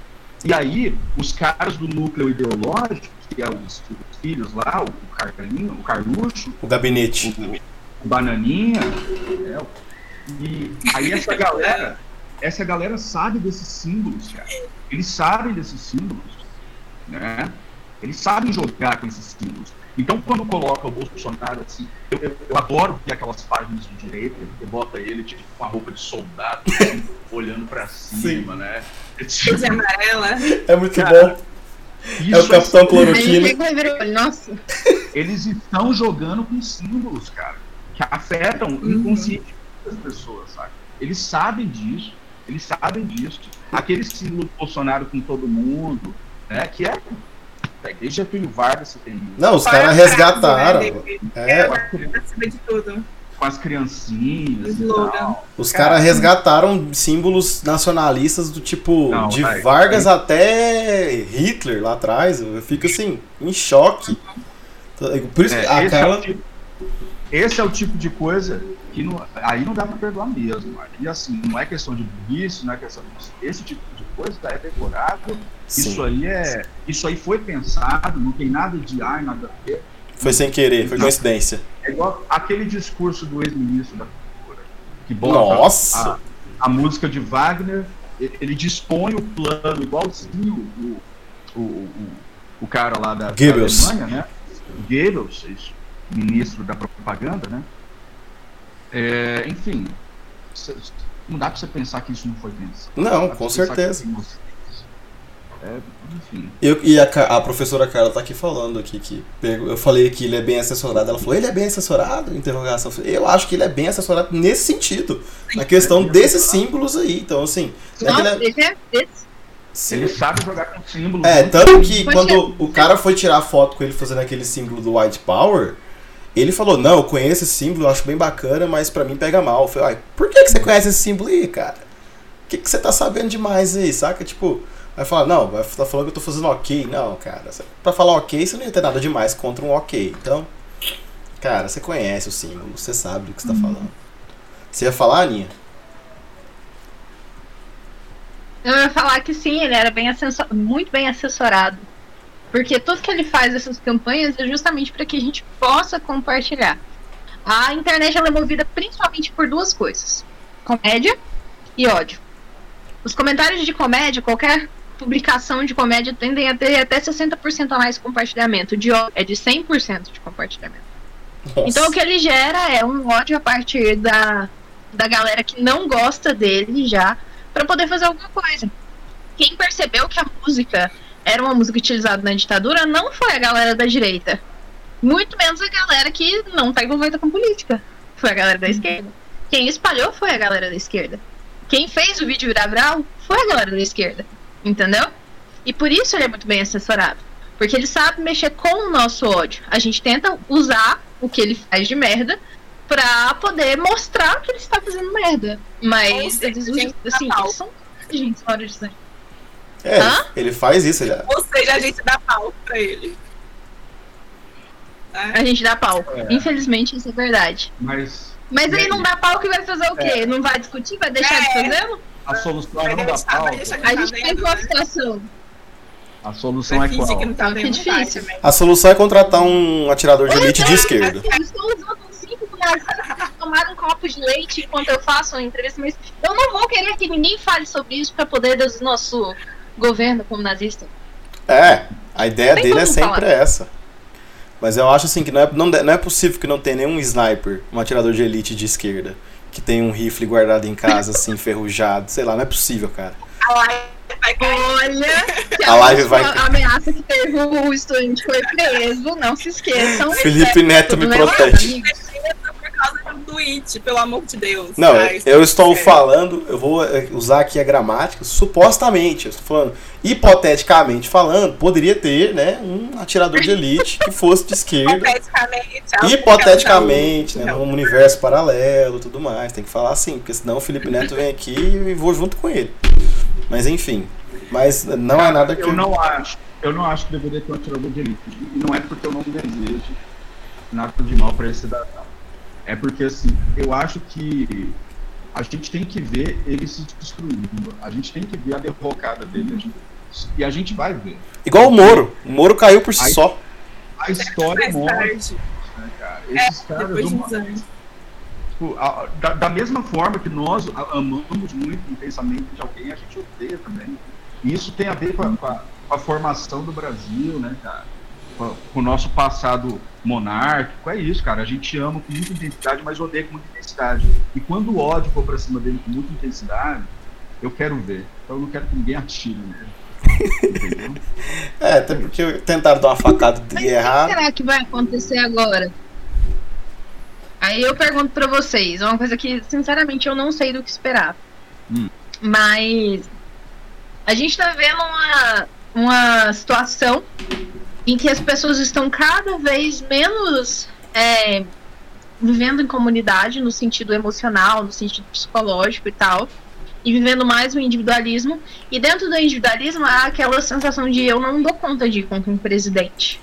E aí, os caras do núcleo ideológico, que é os, os filhos lá, o Carlinho, o Carluxo, O gabinete. o, o Bananinha, é, e aí essa galera, essa galera sabe desses símbolos, cara. Eles sabem desses símbolos, né? Eles sabem jogar com esses símbolos. Então, quando coloca o Bolsonaro assim, eu, eu- eu adoro ver aquelas páginas de direita que bota ele tipo, com a roupa de soldado, assim, olhando pra cima, né? É tipo, amarela. É muito Cara, bom. É isso o Capitão é- Cloroquina. ver, olha, nossa. eles estão jogando com símbolos, cara, que afetam Uhum. inconscientemente as pessoas, sabe? Eles sabem disso, eles sabem disso. Aquele símbolo do Bolsonaro com todo mundo, né? Que é. Desde Getúlio Vargas você tem isso. Não, os é caras resgataram. né? É, Acima de tudo. com as criancinhas e. Os Cara, caras resgataram símbolos nacionalistas do tipo Não, de vai, Vargas até Hitler lá atrás. Eu fico assim, em choque. Por isso que É, a esse, é Carla. o tipo, esse é o tipo de coisa que não, aí não dá pra perdoar mesmo. E assim, não é questão de burrice, não é questão disso. Esse tipo de coisa é decorado. Sim, Isso aí é. Isso aí foi pensado, não tem nada de ai, nada a ver. foi sem querer, foi coincidência. É igual aquele discurso do ex-ministro da Cultura, que bota Nossa! a, a música de Wagner, ele, dispõe o plano, igualzinho o, o, o, o cara lá da, da. Alemanha, né? Goebbels, ministro da propaganda, né? É, enfim, não dá pra você pensar que isso não foi pensado. Não, pra com certeza. É, enfim. Eu, e a, a professora Carla tá aqui falando aqui que pego- eu falei que ele é bem assessorado. Ela falou, ele é bem assessorado? Interrogação. Eu acho que ele é bem assessorado nesse sentido. Na questão desses símbolos aí. Então, assim. não é ele Nossa, é- esse é, sim. Ele sabe jogar com símbolo. É, muito tanto que quando ser. o cara foi tirar foto com ele fazendo aquele símbolo do White Power, ele falou, não, eu conheço esse símbolo, eu acho bem bacana, mas pra mim pega mal. Eu falei, por que, que você conhece esse símbolo aí, cara? O que, que você tá sabendo demais aí, saca? Tipo, vai falar, não, vai tá falando que eu tô fazendo ok. Não, cara, pra falar ok, você não ia ter nada demais contra um ok. Então, cara, você conhece o símbolo, você sabe do que você tá falando. Você ia falar, Aninha? Eu ia falar que sim, ele era bem assessor... muito bem assessorado. Porque tudo que ele faz essas campanhas é justamente para que a gente possa compartilhar. A internet é movida principalmente por duas coisas: comédia e ódio. Os comentários de comédia, qualquer publicação de comédia, tendem a ter até 60% a mais compartilhamento. De ódio é de 100% de compartilhamento. Nossa. Então o que ele gera é um ódio a partir da, da galera que não gosta dele já, pra poder fazer alguma coisa. Quem percebeu que a música era uma música utilizada na ditadura não foi a galera da direita. Muito menos a galera que não tá envolvida com política. Foi a galera da esquerda. Quem espalhou foi a galera da esquerda. Quem fez o vídeo virar viral foi a galera da esquerda. Entendeu? E por isso ele é muito bem assessorado. Porque ele sabe mexer com o nosso ódio. A gente tenta usar o que ele faz de merda pra poder mostrar que ele está fazendo merda. Mas seja, eles, assim, tá eles são gente fora de sangue. É, Hã? ele faz isso, ele, Ou seja, a gente dá pau pra ele. Né? A gente dá pau. É. Infelizmente, isso é verdade. Mas Mas aí não dá pau que vai fazer o quê? Não vai discutir? Vai deixar de É. fazê-lo? a solução é não dar pau. A gente Tá tem vendo, uma né? situação. A solução é qual? que não tá difícil. também. A solução é contratar um atirador de elite de esquerda. Eu estou usando nazista para tomar um copo de leite enquanto eu faço uma entrevista, mas eu não vou querer que ninguém fale sobre isso para poder do nosso governo como nazista. É, a ideia Tem dele é sempre falar. essa. Mas eu acho assim que não é, não, não é possível que não tenha nenhum sniper, um atirador de elite de esquerda, que tenha um rifle guardado em casa, assim, enferrujado. Sei lá, não é possível, cara. A live vai. Olha, que A live vai- ameaça que teve o estudante foi preso, não se esqueçam. Felipe Neto me protege. Tweet, pelo amor de Deus. Não, eu estou é. falando, eu vou eh, usar aqui a gramática, supostamente, eu estou falando, hipoteticamente falando, poderia ter, né, um atirador de elite que fosse de esquerda. Hipoteticamente. a Hipoteticamente, né? Num universo paralelo e tudo mais. Tem que falar assim, porque senão o Felipe Neto vem aqui e vou junto com ele. Mas enfim. Mas não é nada que. Eu não acho. Eu não acho que deveria ter um atirador de elite. E não é porque eu não desejo nada de mal para esse cidadão. É porque, assim, eu acho que a gente tem que ver ele se destruindo. A gente tem que ver a derrocada dele. A gente- E a gente vai ver. Igual o Moro. O Moro caiu por si só. A história mostra, tarde, né, cara? É, Esses caras, uma- tipo, a- da, da mesma forma que nós amamos muito o pensamento de alguém, a gente odeia também. E isso tem a ver com a, com a- com a formação do Brasil, né, cara? Com, o nosso passado monárquico. É isso, cara. A gente ama com muita intensidade, mas odeia com muita intensidade. E quando o ódio for pra cima dele com muita intensidade, eu quero ver. Então eu não quero que ninguém atire nele. Entendeu? É, até porque tentaram dar uma facada de o que será que vai acontecer agora? Aí eu pergunto pra vocês, é uma coisa que, sinceramente, eu não sei do que esperar. Hum. Mas a gente tá vendo uma, uma situação em que as pessoas estão cada vez menos é, vivendo em comunidade no sentido emocional, no sentido psicológico e tal, e vivendo mais o individualismo. E dentro do individualismo há aquela sensação de eu não dou conta de ir contra um presidente.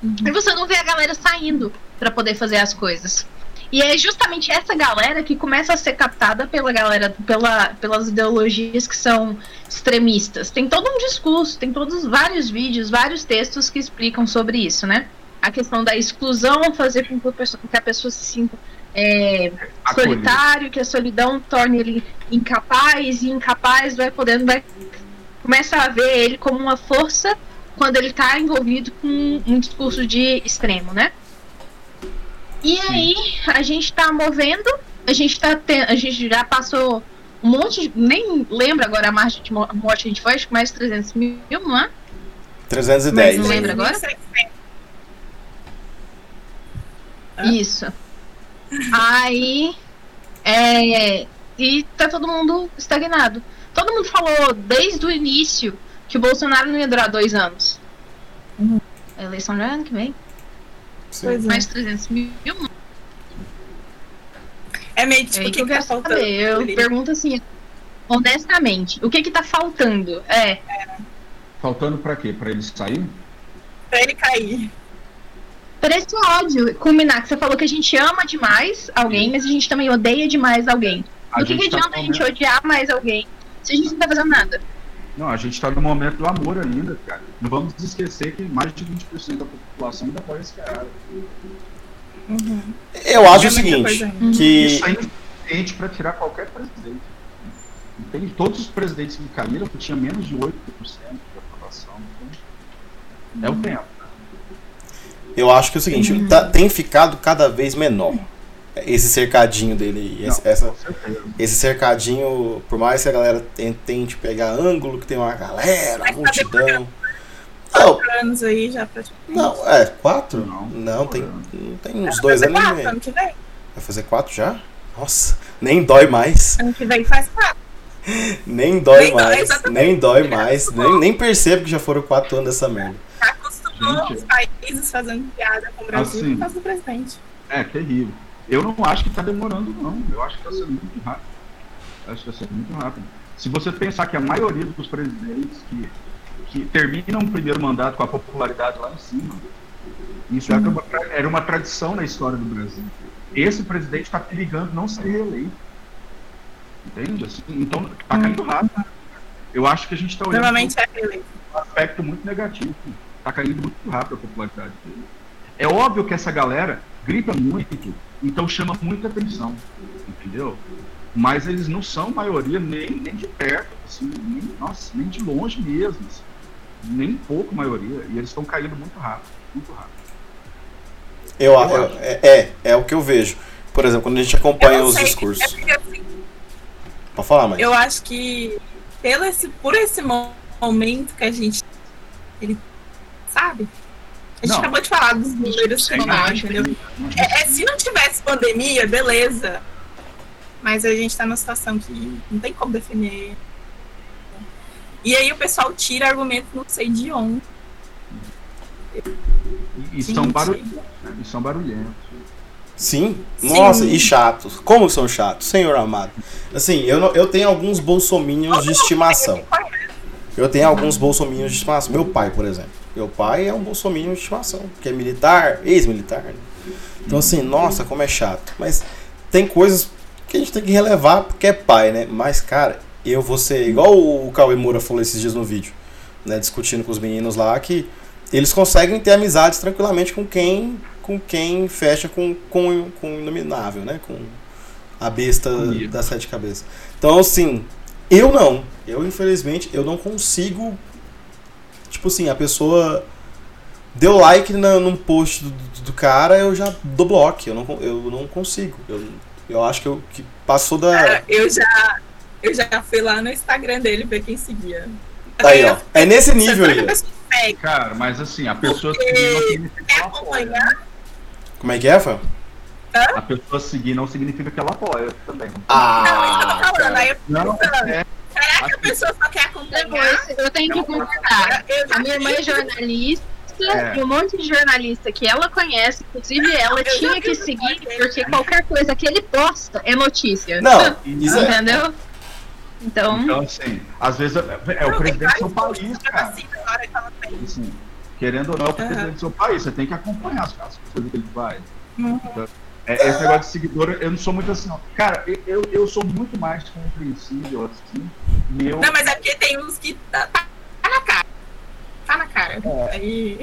Uhum. E você não vê a galera saindo para poder fazer as coisas. E é justamente essa galera que começa a ser captada pela galera, pela, pelas ideologias que são extremistas. Tem todo um discurso, tem todos vários vídeos, vários textos que explicam sobre isso, né? A questão da exclusão fazer com que a pessoa se sinta é, solitário, que a solidão torne ele incapaz, e incapaz vai podendo, vai começa a ver ele como uma força quando ele está envolvido com um discurso de extremo, né? E aí a gente está movendo, a gente tá a gente já passou um monte, de, nem lembro agora a margem de morte a gente foi, acho que mais de 300 mil, não é? 310. Não lembra agora? Isso. Aí. É, e tá todo mundo estagnado. Todo mundo falou desde o início que o Bolsonaro não ia durar dois anos. Uhum. A eleição já é ano que vem. Sim. Mais 300 mil. É meio tipo, é, que, que, tá faltando? Saber. Eu pergunto assim, honestamente, o que que tá faltando? É. é. Faltando pra quê? Pra ele sair? Pra ele cair por esse ódio culminar, que você falou que a gente ama demais alguém, mas a gente também odeia demais alguém. A Do que, que tá adianta tá a gente odiar mais alguém se a gente não tá fazendo nada? Não, a gente tá no momento do amor ainda, cara. Não vamos esquecer que mais de 20% da população ainda apoia esse cara. Uhum. Eu acho o seguinte, que... Isso é insuficiente para tirar qualquer presidente. Entende? Todos os presidentes que caíram tinha menos de 8% da aprovação. Então, é o tempo. Eu acho que é o seguinte, uhum. tá, tem ficado cada vez menor esse cercadinho dele. Não, esse, essa, esse cercadinho, por mais que a galera tente pegar ângulo, que tem uma galera, uma multidão. Não, anos aí já Não, é, quatro? Não, não tem, tem uns dois anos quatro, ano que vem. Vai fazer quatro já? Nossa, nem dói mais. Ano que vem faz quatro. nem dói nem mais, dói, nem dói mais, nem, nem percebo que já foram quatro anos dessa merda gente, os países fazendo piada com o Brasil assim, por causa do presidente. É, terrível. Eu não acho que está demorando, não. Eu acho que está sendo muito rápido. Eu acho que está sendo muito rápido. Se você pensar que a maioria dos presidentes que, que terminam o primeiro mandato com a popularidade lá em cima, isso era, uma, era uma tradição na história do Brasil. Esse presidente está perigando não ser reeleito. Entende? Assim, então, está caindo rápido. Eu acho que a gente está olhando Normalmente é reeleito. um aspecto muito negativo está caindo muito rápido a popularidade dele. É óbvio que essa galera grita muito, então chama muita atenção, entendeu? Mas eles não são maioria nem, nem de perto, assim, nem, nossa, nem de longe mesmo, assim, nem pouco maioria, e eles estão caindo muito rápido, muito rápido. Eu, eu é, é, é, o que eu vejo. Por exemplo, quando a gente acompanha os discursos. É porque, assim, Pode falar, mãe. Eu acho que pelo esse, por esse momento que a gente ele sabe? A gente não. acabou de falar dos números que não, entendeu? É, é, se não tivesse pandemia, beleza. Mas a gente tá numa situação que não tem como defender. E aí o pessoal tira argumentos não sei de onde. E, e são barulhentos. Né? E são barulhentos. Sim, nossa, Sim. e chatos. Como são chatos, senhor amado. Assim, eu, eu tenho alguns bolsominhos de estimação. Eu tenho alguns bolsominhos de estimação. Meu pai, por exemplo. Meu pai é um bolsominion de estimação, que é militar, ex-militar. Né? Então, assim, nossa, como é chato. Mas tem coisas que a gente tem que relevar porque é pai, né? Mas, cara, eu vou ser igual o Cauê Moura falou esses dias no vídeo, né? Discutindo com os meninos lá, que eles conseguem ter amizades tranquilamente com quem com quem fecha com, com, com o inominável, né? Com a besta das sete cabeças. Então, assim, eu não. Eu, infelizmente, eu não consigo tipo assim, a pessoa deu like na, num post do, do, cara, eu já dou bloco. Eu não, eu não consigo. Eu, eu acho que, eu, que passou da. Cara, eu já, eu já fui lá no Instagram dele ver quem seguia. Aí, ó. É nesse nível aí. Cara, mas assim, a pessoa seguir não significa que ela apoia. Como é que é, Fábio? A pessoa seguir não significa que ela apoia também. Ah, não, isso que eu tô falando. Aí eu não, é, Será que a pessoa só quer acompanhar? eu tenho que concordar. A minha mãe é jornalista, é. e um monte de jornalista que ela conhece, inclusive ela eu tinha que seguir, porque qualquer coisa que ele posta é notícia. Não, isso é- entendeu? É... Então, então, assim, às vezes é, é o presidente do seu país, cara. Assim, querendo ou não, é o presidente do seu país. Você tem que acompanhar as, as coisas que ele faz. Uhum. Então, é, esse negócio de seguidor, eu não sou muito assim, não. Cara, eu, eu sou muito mais compreensível, assim. Meu... Não, mas é porque tem uns que tá, tá na cara. Tá na cara. É. Aí...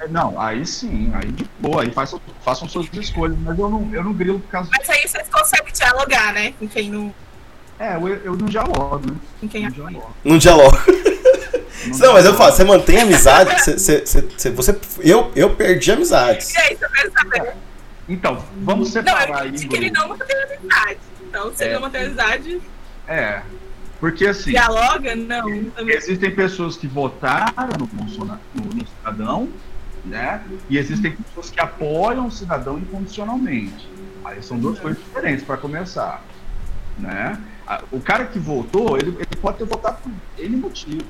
É, não, aí sim, aí de boa, aí façam, façam suas escolhas, mas eu não, eu não grilo por causa Mas aí vocês conseguem dialogar, né? Com quem não. É, eu, eu não dialogo, né? Com quem não dialogo. Não dialogo. Não, não mas eu falo, você mantém amizade, você, você, você, eu, eu perdi amizades. E aí, você quer saber? Então, vamos separar não, eu aí. que ele não mantém amizade. Então, se é, ele não mantém amizade. É. Porque assim. Dialoga? Não. Existem pessoas que votaram no Bolsonaro, no, no cidadão, né? E existem pessoas que apoiam o cidadão incondicionalmente. Aí são duas coisas diferentes para começar, né? O cara que votou, ele, ele pode ter votado por N motivos,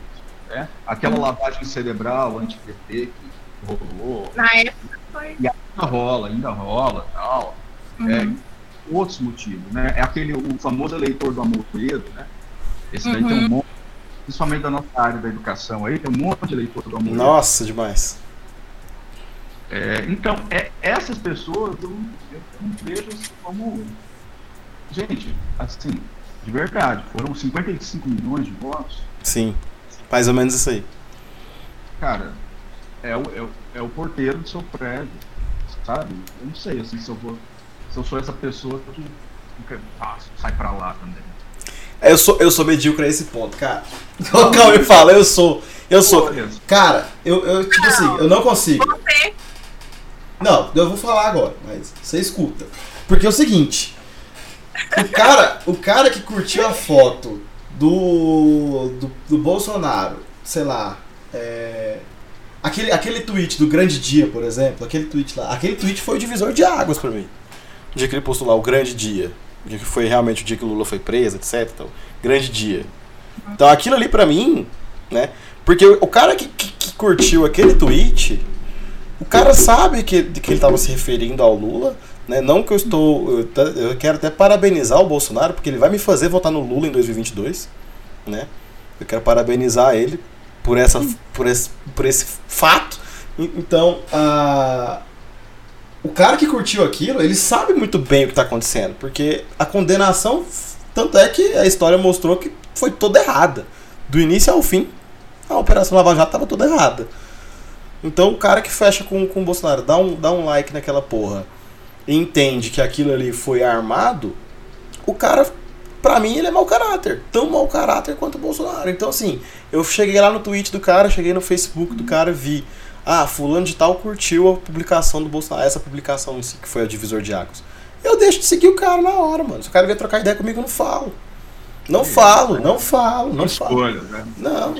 né? Aquela lavagem cerebral anti-PT que rolou. Na época foi. E ainda rola, ainda rola tal. Uhum. É, outros motivos, né? É aquele o famoso eleitor do Amoedo, né? Esse daí uhum. tem um monte, principalmente da nossa área da educação aí, tem um monte de eleitor do Amoedo. Nossa, demais. É, então, é, essas pessoas eu, eu não vejo assim como. Gente, assim, de verdade, foram 55 milhões de votos. Sim, mais ou menos isso aí. Cara, é é o, é o porteiro do seu prédio, sabe? Eu não sei assim, se eu vou. Se eu sou essa pessoa que ah, sai pra lá também. Eu sou, eu sou medíocre a esse ponto, cara. O Cauê fala, eu sou. Eu sou. Cara, eu, eu tipo assim, eu não consigo. Não, eu vou falar agora, mas você escuta. Porque é o seguinte. O cara, o cara que curtiu a foto do, do, do Bolsonaro, sei lá, é, Aquele, aquele tweet do grande dia, por exemplo, aquele tweet lá, aquele tweet foi o divisor de águas para mim. O dia que ele postou lá, o grande dia. O dia que foi realmente o dia que o Lula foi preso, etc. Então, grande dia. Então aquilo ali para mim, né? Porque o cara que, que, que, curtiu aquele tweet, o cara sabe que, que ele estava se referindo ao Lula, né? Não que eu estou. Eu, quero até parabenizar o Bolsonaro, porque ele vai me fazer votar no Lula em 2022, né? Eu quero parabenizar ele por, essa, por, esse, por esse fato. Então, a, o cara que curtiu aquilo, ele sabe muito bem o que está acontecendo, porque a condenação, tanto é que a história mostrou que foi toda errada. Do início ao fim, a Operação Lava Jato estava toda errada. Então, o cara que fecha com, com o Bolsonaro, dá um, dá um like naquela porra e entende que aquilo ali foi armado, o cara Pra mim, ele é mau caráter. Tão mau caráter quanto o Bolsonaro. Então, assim, eu cheguei lá no tweet do cara, cheguei no Facebook do cara, vi. Ah, fulano de tal curtiu a publicação do Bolsonaro. Essa publicação que foi a divisor de águas. Eu deixo de seguir o cara na hora, mano. Se o cara vier trocar ideia comigo, eu não falo. Não falo, não falo, não falo. Né? Não.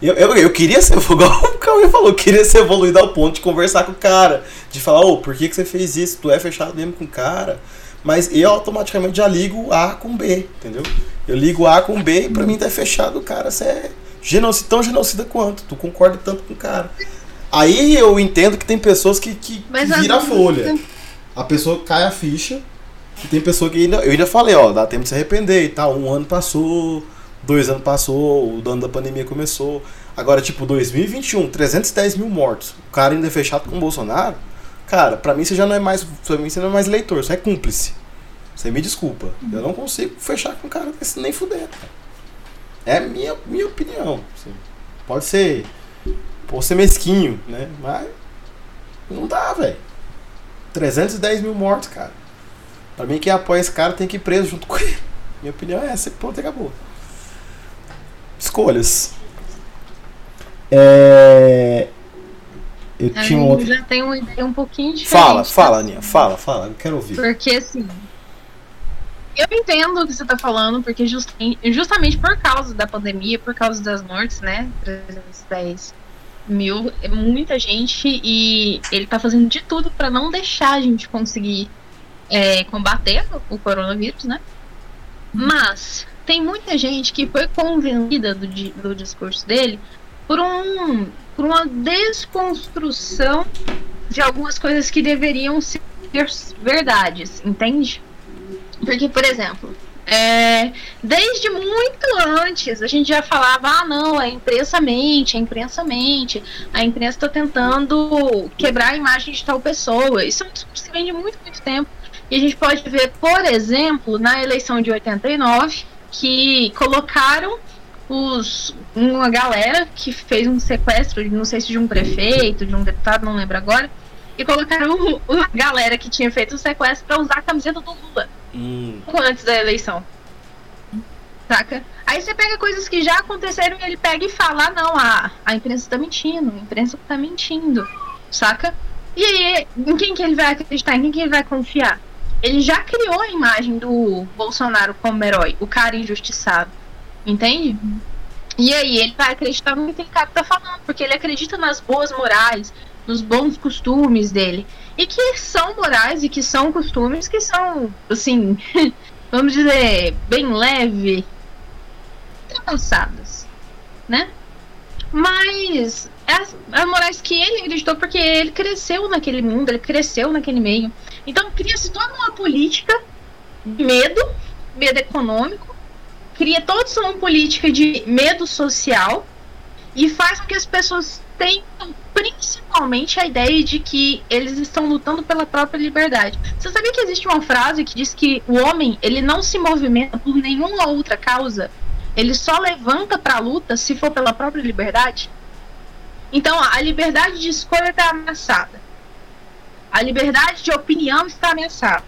Eu, eu, eu queria ser, igual o Cauê falou, eu queria ser evoluído ao ponto de conversar com o cara. De falar, ô, oh, por que, que você fez isso? Tu é fechado mesmo com o cara mas eu automaticamente já ligo A com B, entendeu? Eu ligo A com B e pra mim tá fechado, cara, você é genocida, tão genocida quanto, tu concorda tanto com o cara. Aí eu entendo que tem pessoas que, que, que vira a folha. A pessoa cai a ficha, e tem pessoa que ainda, eu ainda falei, ó, dá tempo de se arrepender e tal, um ano passou, dois anos passou, o dano da pandemia começou. Agora, tipo, 2021, 310 mil mortos. O cara ainda é fechado com o Bolsonaro. Cara, pra mim você já não é mais. Pra mim você não é mais leitor, você é cúmplice. Você me desculpa. Eu não consigo fechar com um cara desse nem fuder. É minha, minha opinião. Assim. Pode ser. Pode ser mesquinho, né? Mas. Não dá, velho. 310 mil mortos, cara. Pra mim, quem apoia esse cara tem que ir preso junto com ele. Minha opinião é essa. Pronto, acabou. Escolhas. É. Eu a tinha um outro... já tem uma ideia um pouquinho diferente. Fala, fala, Aninha, fala, fala, eu quero ouvir. Porque assim. Eu entendo o que você está falando, porque justamente, justamente por causa da pandemia, por causa das mortes, né? 310 mil, é muita gente, e ele está fazendo de tudo para não deixar a gente conseguir é, combater o coronavírus, né? Mas tem muita gente que foi convencida do, do discurso dele por um por uma desconstrução de algumas coisas que deveriam ser verdades, entende? Porque, por exemplo, é, desde muito antes a gente já falava: ah, não, a imprensa mente, a imprensa mente, a imprensa está tentando quebrar a imagem de tal pessoa. Isso é um discurso que vem de muito, muito tempo. E a gente pode ver, por exemplo, na eleição de 89, que colocaram os, uma galera que fez um sequestro, não sei se de um prefeito, de um deputado, não lembro agora, e colocaram a galera que tinha feito o sequestro para usar a camiseta do Lula. Hum. Antes da eleição. Saca? Aí você pega coisas que já aconteceram e ele pega e fala: ah, não, a, a imprensa tá mentindo, a imprensa tá mentindo. Saca? E aí, em quem que ele vai acreditar? Em quem que ele vai confiar? Ele já criou a imagem do Bolsonaro como herói, o cara injustiçado. Entende? E aí ele vai acreditar no que aquele cara tá falando, porque ele acredita nas boas morais, nos bons costumes dele. E que são morais e que são costumes que são, assim, vamos dizer, bem leve, avançadas, né? Mas é, é morais que ele acreditou porque ele cresceu naquele mundo, ele cresceu naquele meio. Então cria-se toda uma política de medo, medo econômico, cria toda uma política de medo social e faz com que as pessoas tenham principalmente a ideia de que eles estão lutando pela própria liberdade. Você sabia que existe uma frase que diz que o homem ele não se movimenta por nenhuma outra causa? Ele só levanta para a luta se for pela própria liberdade? Então, a liberdade de escolha está ameaçada. A liberdade de opinião está ameaçada.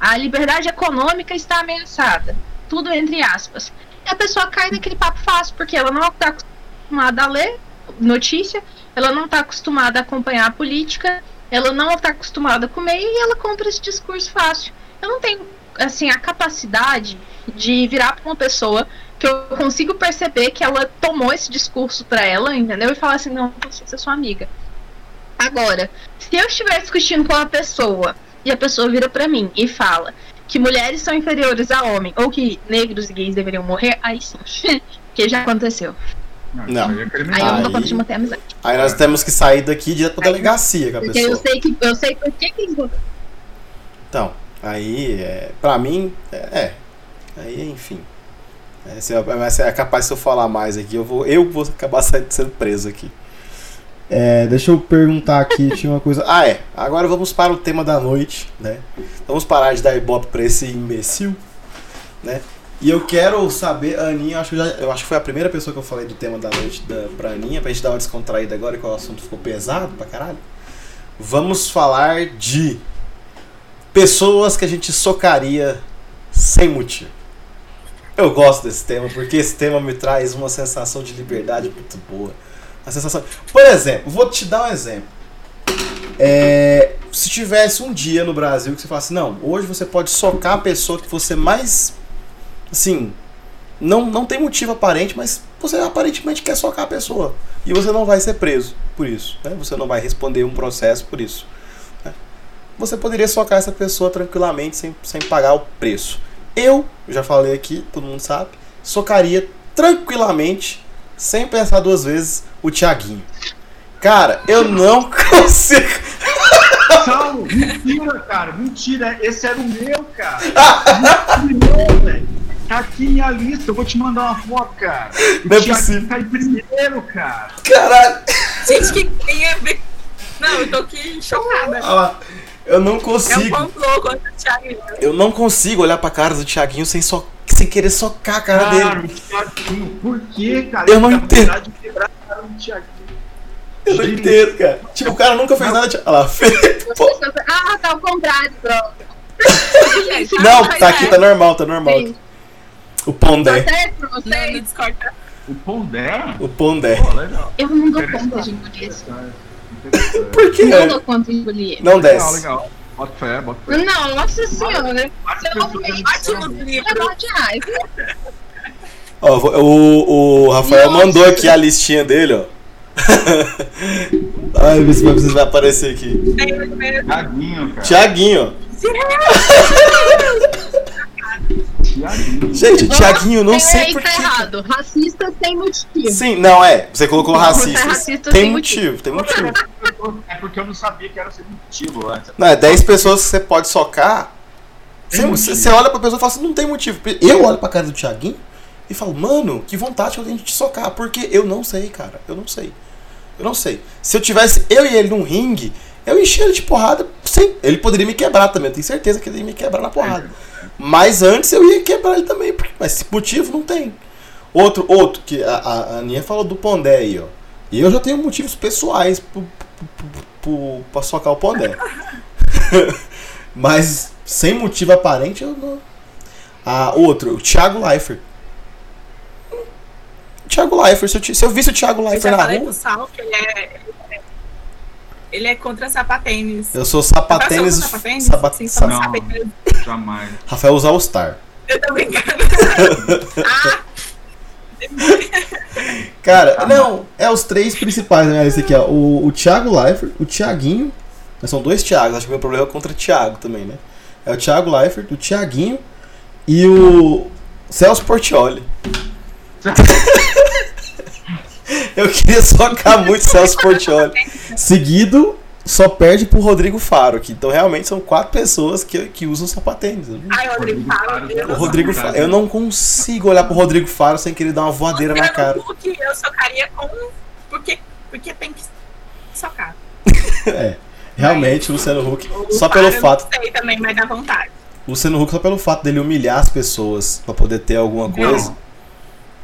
A liberdade econômica está ameaçada. Tudo entre aspas. E a pessoa cai naquele papo fácil, porque ela não está acostumada a ler notícia, ela não está acostumada a acompanhar a política, ela não está acostumada a comer e ela compra esse discurso fácil. Eu não tenho assim a capacidade de virar para uma pessoa que eu consigo perceber que ela tomou esse discurso para ela, entendeu? E falar assim, não, sei ser sua amiga. Agora, se eu estiver discutindo com uma pessoa e a pessoa vira para mim e fala que mulheres são inferiores a homens ou que negros e gays deveriam morrer, aí sim, que já aconteceu. Não. Aí, é aí eu não dou conta de manter amizade. Aí nós temos que sair daqui direto pra delegacia com a Porque pessoa. eu sei que eu sei por que eles Então, aí, é, pra mim, é, é. Aí, enfim. É, se, mas é capaz se eu falar mais aqui, eu vou, eu vou acabar sendo preso aqui. É, deixa eu perguntar aqui, tinha uma coisa. Ah, é. Agora vamos para o tema da noite, né? Vamos parar de dar ibope pra esse imbecil, né? E eu quero saber, Aninha, eu acho, que já, eu acho que foi a primeira pessoa que eu falei do tema da noite da, pra Aninha, pra gente dar uma descontraída agora, que o assunto ficou pesado pra caralho. Vamos falar de pessoas que a gente socaria sem motivo. Eu gosto desse tema, porque esse tema me traz uma sensação de liberdade muito boa. A sensação. Por exemplo, vou te dar um exemplo. É, se tivesse um dia no Brasil que você falasse, não, hoje você pode socar a pessoa que você mais assim, não, não tem motivo aparente, mas você aparentemente quer socar a pessoa. E você não vai ser preso por isso. Né? Você não vai responder um processo por isso. Né? Você poderia socar essa pessoa tranquilamente sem, sem pagar o preço. Eu, já falei aqui, todo mundo sabe, socaria tranquilamente, sem pensar duas vezes, o Tiaguinho. Cara, eu não consigo. Não, mentira, cara, mentira. Esse era o meu, cara. Mentira, velho. Tá aqui minha lista, eu vou te mandar uma foto, cara. Não é possível. Tá em primeiro, cara. Caralho. Gente, que quem é. Não, eu tô aqui chocada. Ah, eu não consigo. É um. Eu não consigo olhar pra cara do Thiaguinho sem, so... sem querer socar a cara, cara dele. Thiaguinho, por que, cara? Eu não entendo. De quebrar a cara do Thiaguinho. Eu não entendo, cara. Tipo, o cara nunca fez nada de. Olha lá, Ah, tá ao contrário, pronto. Não, tá aqui, tá normal, tá normal. Sim. O Pondé. Tá certo pra você? No Discord. O Pondé? O Pondé. Eu não dou conta de engolir isso. Por quê? Não dou conta de engolir. Não desce. Legal, legal. Bota fé, bota fé. Não, nossa senhora. Não. Ó, o, o Rafael nossa. mandou aqui a listinha dele, ó. Ai, ver se vai aparecer aqui. Tiaguinho, cara. Tiaguinho. Tiaguinho. Gente, o Tiaguinho, não sei por Tá errado. Racista sem motivo. Sim, não, é. Você colocou Não, racista. é racista tem sem motivo, tem motivo. É porque eu não sabia que era sem motivo antes. Não, é 10 pessoas que você pode socar. Você, Tem você, motivo. você olha pra pessoa e fala assim, não tem motivo. Eu olho pra cara do Thiaguinho e falo, mano, que vontade que eu tenho de te socar. Porque eu não sei, cara. Eu não sei. Eu não sei. Se eu tivesse eu e ele num ringue, eu enchia ele de porrada. Sim, ele poderia me quebrar também. Eu tenho certeza que ele ia me quebrar na porrada. Mas antes eu ia quebrar ele também. porque- Mas esse motivo não tem. Outro, outro, que a, a, Aninha falou do Pondé aí, ó. E eu já tenho motivos pessoais pra socar o Pondé. Mas sem motivo aparente eu não. Ah, outro, o Thiago Leifert. Thiago Leifert, se eu, se eu visse o Thiago Eu Leifert já na falei rua, pro Sal que ele é. Ele é contra sapatênis. eu sou sapatênis. sapatênis? Sapa, Sim. Jamais. Rafael usa All Star. Eu tô brincando. ah, Cara, Ah, não, é os três principais, né? Esse aqui, ó. O, o Thiago Leifert, o Thiaguinho. São dois Thiagos, acho que o meu problema é contra o Thiago também, né? É o Thiago Leifert, o Thiaguinho e o Celso Portioli. Eu queria socar muito Celso Portioli. Seguido, só perde pro Rodrigo Faro aqui. Então realmente são quatro pessoas que, que usam sapatênis. ai, Rodrigo, Rodrigo. Faro, Deus. O Rodrigo Faro, eu não consigo olhar pro Rodrigo Faro sem querer dar uma voadeira na cara. Hulk eu socaria com. Porque, porque tem que socar. É. Realmente, o Luciano Huck, O só Faro pelo eu fato. Não sei também, mas dá vontade. O Luciano Huck, só pelo fato dele humilhar as pessoas pra poder ter alguma coisa. Não.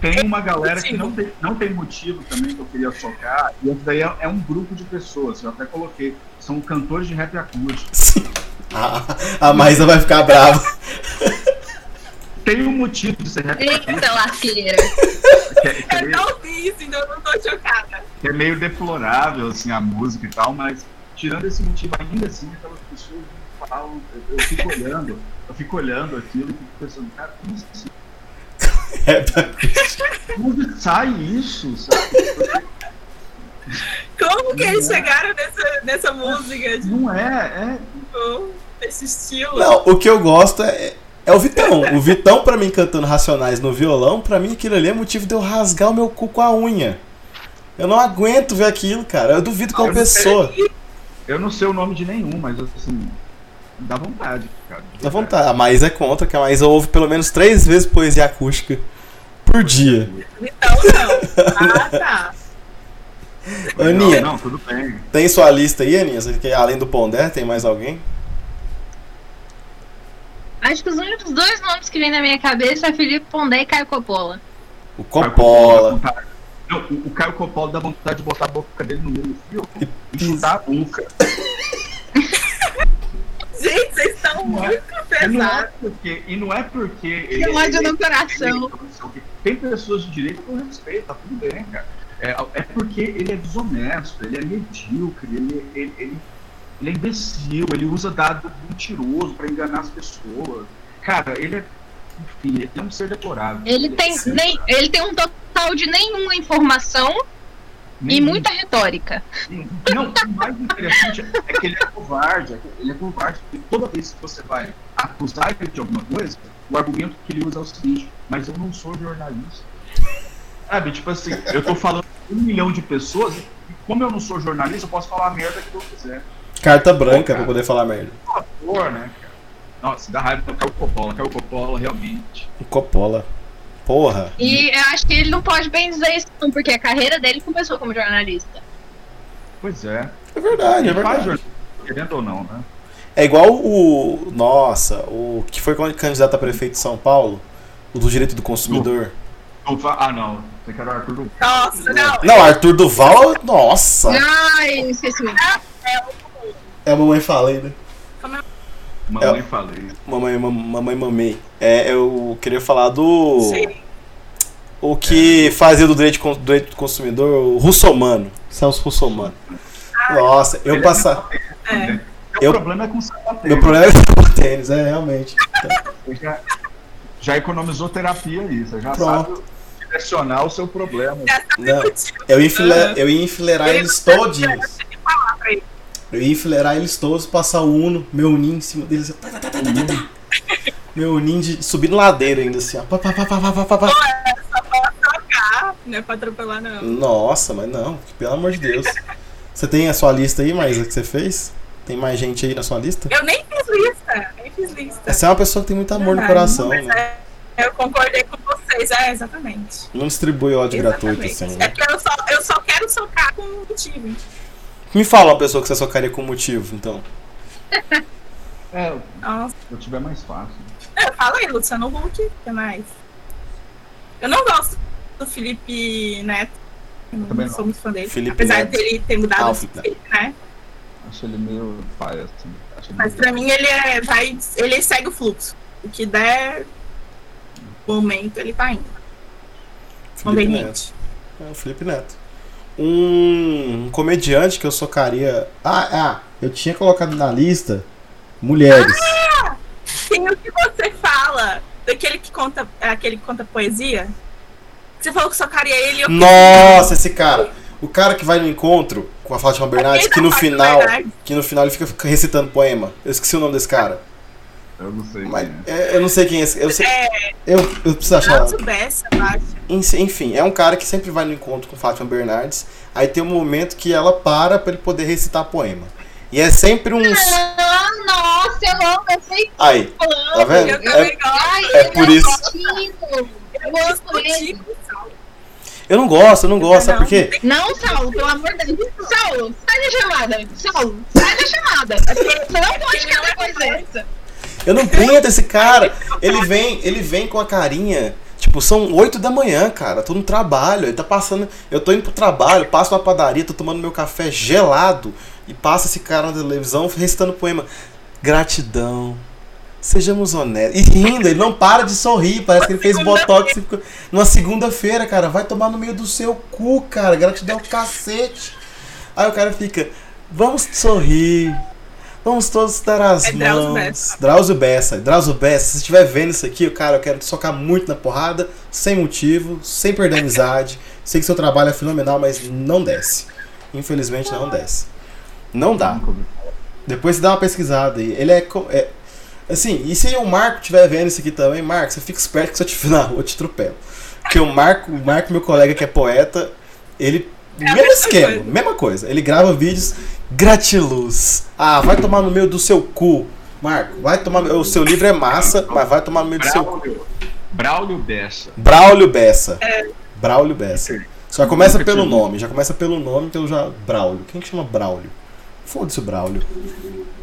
Tem uma galera que não tem, não tem motivo também que eu queria socar, e esse daí é, é um grupo de pessoas, eu até coloquei. São cantores de rap acústico. Sim. A, a Maísa vai ficar brava. Tem um motivo de ser rap acústico, Eita lasqueira. que é, é Eu meio, não vi isso, então eu não tô chocada. é meio deplorável, assim, a música e tal, mas tirando esse motivo, ainda assim, aquelas pessoas não falam, eu, eu fico olhando, eu fico olhando aquilo e fico pensando, cara, como assim? É, Onde sai isso, sabe? Como que eles Não é. chegaram nessa, nessa música, Não é, é tipo, esse estilo? Não, o que eu gosto é, é o Vitão. O Vitão, pra mim, cantando Racionais no violão, pra mim aquilo ali é motivo de eu rasgar o meu cu com a unha. Eu não aguento ver aquilo, cara. Eu duvido que uma eu não pessoa. Eu não sei o nome de nenhum, mas assim, dá vontade, cara. Dá vontade. A Maísa é contra, que a Maísa ouve pelo menos três vezes poesia acústica por dia. Então não. Ah, tá. Aninha, Não, não, tudo bem. tem sua lista aí, Aninha? Você quer, além do Pondé, tem mais alguém? Acho que os únicos dois nomes que vem na minha cabeça é Felipe Pondé e Caio Coppola. O Coppola. Não, o Caio Coppola dá vontade de botar a boca dele no meio do fio e chutar a boca. Não é- E não é porque. E não é porque. Que ele- ódio ele- no coração. Tem pessoas de direito que eu respeito, tá tudo bem, cara. É, é porque ele é desonesto, ele é medíocre, ele, ele, ele, ele é imbecil, ele usa dado mentiroso pra enganar as pessoas. Cara, ele é. Enfim, ele é um ser deplorável. Ele tem, é nem, ele tem um total de nenhuma informação e muita retórica. Não, o mais interessante é que ele é covarde. Ele é covarde. Porque toda vez que você vai acusar ele de alguma coisa, o argumento que ele usa é o seguinte: mas eu não sou jornalista. Sabe, tipo assim, eu tô falando com um milhão de pessoas e como eu não sou jornalista, eu posso falar a merda que eu quiser. Carta branca pra poder falar merda. Por favor, né, cara? Nossa, dá raiva do Caio Coppola. Caio Coppola, realmente. O Coppola. Porra. E eu acho que ele não pode bem dizer isso, não, porque a carreira dele começou como jornalista. Pois é. É verdade, é verdade. querendo ou não, né? É igual o. Nossa, o que foi candidato a prefeito de São Paulo? O do direito do consumidor. Ah, não. Você quer o Arthur do. Nossa, não. Não, Arthur Duval, nossa. Ai, esqueci. É o. É a mamãe falei, né? Mamãe falei. Mamãe, mam- mamãe mamei. É, eu queria falar do. Sim. O que fazia do direito, do direito do consumidor, o Russomano. Celso Russomano. Nossa, eu é passar. É. Meu Eu- problema é com sapateiro. Meu problema é o tênis, é realmente. Você já, já economizou terapia aí, você já Pronto. sabe direcionar o seu problema. Não, eu ia, enfile- eu ia enfileirar eles todinhos. Eu ia enfileirar eles todos, passar o Uno, meu Uninho em cima deles. tá, tá, tá, tá, tá, tá, tá. meu ninja subindo ladeira ainda assim, ó. Pá, pá, pá, pá, pá, pá, pá. Não é só pra trocar, não é pra atropelar, não. Nossa, mas não, pelo amor de Deus. Você tem a sua lista aí, Maísa, que você fez? Tem mais gente aí na sua lista? Eu nem fiz lista, nem fiz lista. Você é uma pessoa que tem muito amor no Verdade, coração, mas né? é, eu concordei com vocês, é, exatamente. Não distribui ódio gratuito Exatamente. assim. É né? porque eu só, eu só quero socar com motivo. Me fala uma pessoa que você socaria com motivo, então. É, Nossa. se eu tiver mais fácil. É, fala aí, Luciano Huck, o que mais? Eu não gosto do Felipe Neto. Eu não Também não. sou muito fã dele. Felipe Apesar Neto. dele ter mudado Ah, o Felipe né? Acho ele meio pai, assim. Acho Mas meio- pra mim ele é. Vai, ele segue o fluxo. O que der momento ele tá indo. Felipe Neto. Conveniente. É o Felipe Neto. Um comediante que eu socaria. Ah, ah, eu tinha colocado na lista mulheres. Tem o que você fala, daquele que conta. Aquele que conta poesia. Você falou que socaria ele e eu Nossa, esse cara. O cara que vai no encontro com a Fátima Bernardes, que no Fátima final. Bernardes. Que no final ele fica recitando poema. Eu esqueci o nome desse cara. Eu não sei. Mas quem é. é, eu não sei quem é esse. Eu, sei, É, eu, eu preciso achar. Bessa, Enfim, é um cara que sempre vai no encontro com Fátima Bernardes. Aí tem um momento que ela para pra ele poder recitar poema. E é sempre uns. Ah, nossa, eu amo, eu sei Aí, tá vendo? Eu É. Ai, É por é isso. Eu gosto dele. eu não gosto, eu não gosto, sabe Não. por quê? Não, Saulo, pelo amor de Deus. Saulo, sai da chamada. Saulo, sai da chamada. Você não pode ficar depois dessa. Eu não aguento esse cara. Ele vem, ele vem com a carinha. Tipo, são 8 da manhã, cara. Tô no trabalho. Ele tá passando. Eu tô indo pro trabalho, passo na padaria, tô tomando meu café gelado. E passa esse cara na televisão recitando poema. Gratidão. Sejamos honestos. E rindo, ele não para de sorrir. Parece que ele fez botox ficou- numa segunda-feira, cara. Vai tomar no meio do seu cu, cara. Gratidão é o cacete. Aí o cara fica. Vamos sorrir. Vamos todos dar as É Drauzio mãos. Bessa. Drauzio Bessa. Drauzio Bessa, se você estiver vendo isso aqui, cara, eu quero te socar muito na porrada, sem motivo, sem perder a amizade. Sei que seu trabalho é fenomenal, mas não desce. Infelizmente não desce. Não dá. Depois você dá uma pesquisada aí. Ele é, é. Assim, e se o Marco estiver vendo isso aqui também, Marco, você fica esperto que se eu te na rua, eu te atropelo. Porque o Marco, o Marco, meu colega que é poeta, ele. É mesmo esquema, coisa. mesma coisa. Ele grava vídeos gratiluz. Ah, vai tomar no meio do seu cu. Marco, vai tomar. O seu livro é massa, mas vai tomar no meio do seu cu. Braulio, Braulio Bessa. Braulio Bessa. É. Braulio Bessa. Só começa pelo nome, já começa pelo nome, pelo já. Braulio. Quem que chama Braulio? Foda-se o Braulio.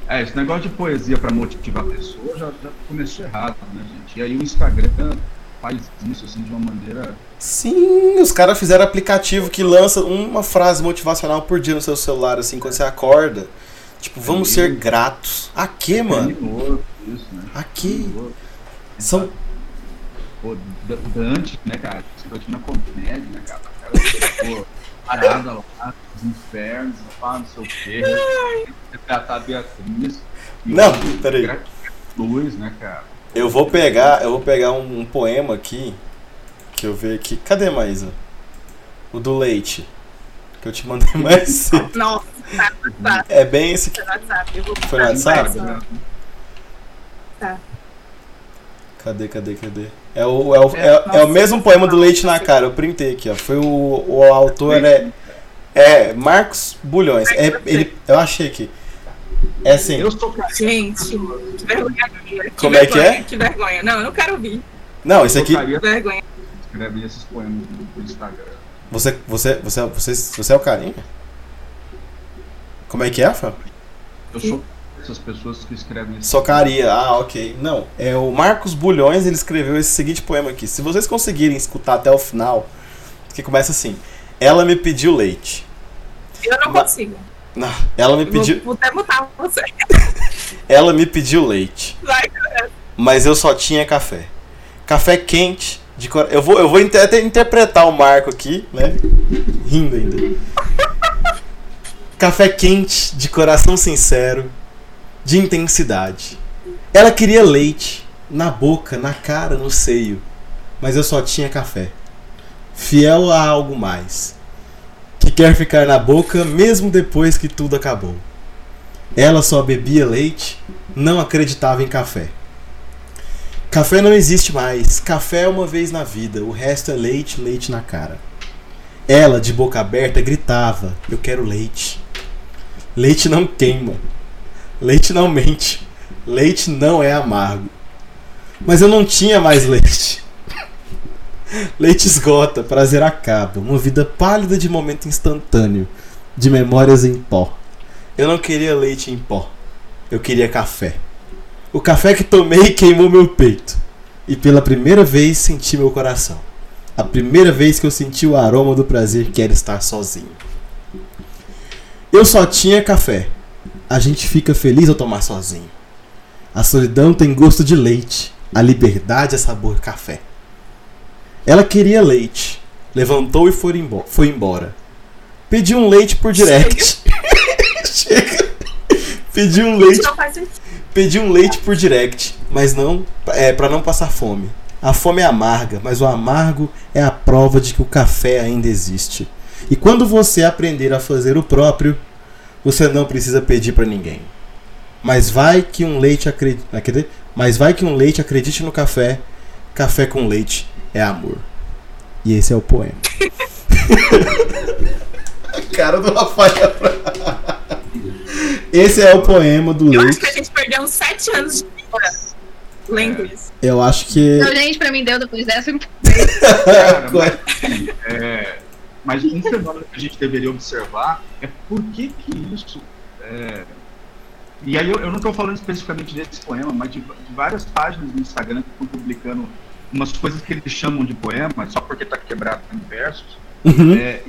É, esse negócio de poesia pra motivar a pessoa já, já começou errado, né, gente? E aí o Instagram faz isso, assim, de uma maneira... Sim, os caras fizeram aplicativo que lança uma frase motivacional por dia no seu celular, assim, quando você acorda. Tipo, vamos ser gratos. A quê, mano? criminoso Isso, né? A quê? São. Pô, Da- Dante, né, cara? Escrotinho na comédia, né, cara? Pô, parada lá, os infernos, pá, não sei o quê. Retratar a Beatriz. Não, peraí. Luz, né, cara? Eu vou pegar, eu vou pegar um, um poema aqui. Que eu ver aqui. Cadê, Maísa? O do leite. Que eu te mandei mais cedo. Nossa, tá no WhatsApp. É bem esse aqui. Tá no WhatsApp. Foi no WhatsApp? Instagram. Tá. Cadê, cadê, cadê? É o, é o, é, é o mesmo poema do leite na cara. Eu printei aqui, ó. Foi o, o autor é. É, Marcos Bulhões. É, ele, eu achei aqui. É assim. Eu sou cara. Gente, que vergonha. Que Como é que vergonha, é? Que vergonha. Não, eu não quero ouvir. Não, esse aqui. Que vergonha. Escreve esses poemas no Instagram. Você, você, você, você, você é o carinha? Como é que é, Fã? Eu sou essas pessoas que escrevem esses Socaria. Ah, ok. Não, é o Marcos Bulhões, ele escreveu esse seguinte poema aqui. Se vocês conseguirem escutar até o final, que começa assim: Ela me pediu leite. Eu não Vai. consigo. Não, ela me Eu pediu, Vou, vou até mutar você. ela me pediu leite, Vai, mas eu só tinha café. Café quente de cor... Eu vou, eu vou inter- até interpretar o Marco aqui, né? Rindo ainda. Café quente de coração sincero, de intensidade. Ela queria leite na boca, na cara, no seio, mas eu só tinha café. Fiel a algo mais, que quer ficar na boca mesmo depois que tudo acabou. Ela só bebia leite, não acreditava em café. Café não existe mais. Café é uma vez na vida. O resto é leite, leite na cara. Ela, de boca aberta, gritava: Eu quero leite. Leite não queima. Leite não mente. Leite não é amargo. Mas eu não tinha mais leite. Leite esgota, prazer acaba. Uma vida pálida de momento instantâneo, de memórias em pó. Eu não queria leite em pó. Eu queria café. O café que tomei queimou meu peito. E pela primeira vez senti meu coração. A primeira vez que eu senti o aroma do prazer que era estar sozinho. Eu só tinha café. A gente fica feliz ao tomar sozinho. A solidão tem gosto de leite. A liberdade é sabor café. Ela queria leite. Levantou e foi embora. Pediu um leite por direct. Chega. Pediu um leite. Pediu um leite por direct, mas não é para não passar fome. A fome é amarga, mas o amargo é a prova de que o café ainda existe. E quando você aprender a fazer o próprio, você não precisa pedir para ninguém. Mas vai que um leite acredite, mas vai que um leite acredite no café. Café com leite é amor. E esse é o poema. cara do Rafael. Esse é o poema do Eu acho que a gente perdeu uns sete anos de vida lendo isso. Eu acho que. Não, gente, pra mim deu depois dessa. Cara, mas, é, mas um fenômeno que a gente deveria observar é por que que isso. é, e aí eu, eu não estou falando especificamente desse poema, mas de, de várias páginas no Instagram que estão publicando umas coisas que eles chamam de poema, só porque está quebrado em versos. Uhum. É,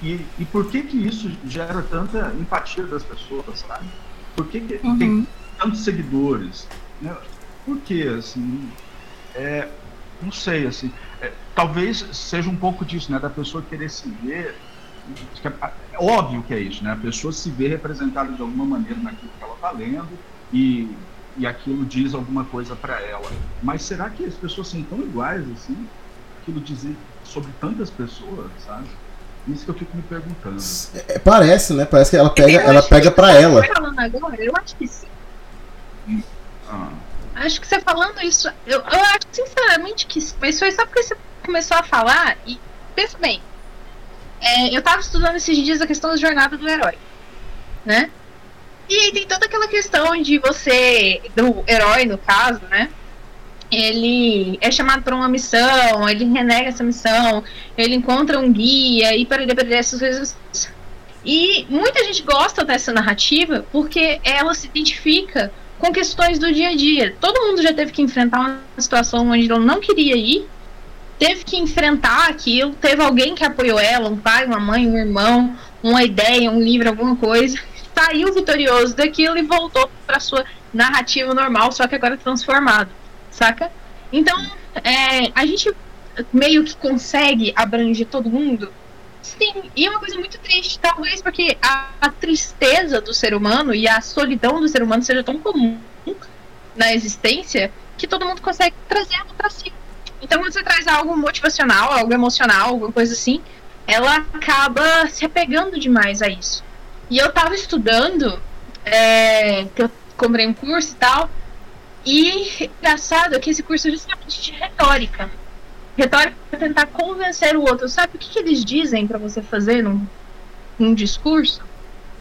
e, e por que que isso gera tanta empatia das pessoas, sabe? Por que, que Uhum. tem tantos seguidores? Né? Por que, assim? É, não sei, assim. é, talvez seja um pouco disso, né? Da pessoa querer se ver. É, é óbvio que é isso, né? A pessoa se vê representada de alguma maneira naquilo que ela está lendo e, e aquilo diz alguma coisa para ela. Mas será que as pessoas são tão iguais assim? Aquilo dizer sobre tantas pessoas, sabe? Isso que eu fico me perguntando. É, parece, né? Parece que ela pega, Eu ela pega que pra você ela. falando agora, eu acho que sim. Ah, Acho que você falando isso, eu, eu acho sinceramente que sim, mas foi só porque você começou a falar e pensa bem. é, eu tava estudando esses dias a questão da jornada do herói, né? E aí tem toda aquela questão de você, do herói no caso, né? Ele é chamado para uma missão, ele renega essa missão, ele encontra um guia e para ele essas coisas. E muita gente gosta dessa narrativa porque ela se identifica com questões do dia a dia. Todo mundo já teve que enfrentar uma situação onde ele não queria ir, teve que enfrentar aquilo, teve alguém que apoiou ela, um pai, uma mãe, um irmão, uma ideia, um livro, alguma coisa, saiu vitorioso daquilo e voltou para sua narrativa normal, só que agora transformado, saca? Então, é, a gente meio que consegue abranger todo mundo. Sim, e é uma coisa muito triste, talvez porque a, a tristeza do ser humano e a solidão do ser humano seja tão comum na existência que todo mundo consegue trazer ela pra si. Então, quando você traz algo motivacional, algo emocional, alguma coisa assim, ela acaba se apegando demais a isso. E eu tava estudando, é, que eu comprei um curso e tal, e engraçado é que esse curso é justamente de retórica. Retórica é tentar convencer o outro. Sabe o que, que eles dizem para você fazer num, num discurso?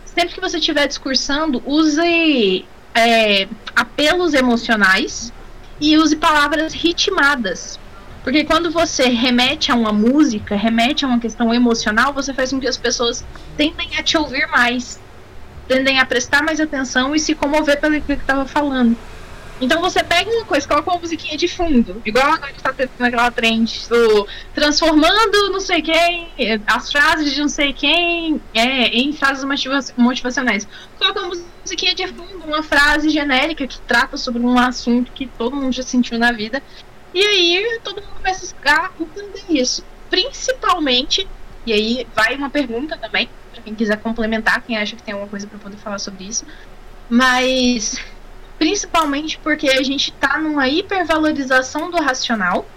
Sempre que você estiver discursando, use é, apelos emocionais e use palavras ritmadas. Porque quando você remete a uma música, remete a uma questão emocional, você faz com que as pessoas tendem a te ouvir mais, tendem a prestar mais atenção e se comover pelo que estava falando. Então você pega uma coisa, coloca uma musiquinha de fundo, igual agora que tá tendo naquela trend do transformando não sei quem, as frases de não sei quem é, em frases motiva motivacionais. Coloca uma musiquinha de fundo, uma frase genérica que trata sobre um assunto que todo mundo já sentiu na vida. E aí todo mundo começa a entender isso. Principalmente, e aí vai uma pergunta também, para quem quiser complementar, quem acha que tem alguma coisa para poder falar sobre isso. Mas principalmente porque a gente está numa hipervalorização do racional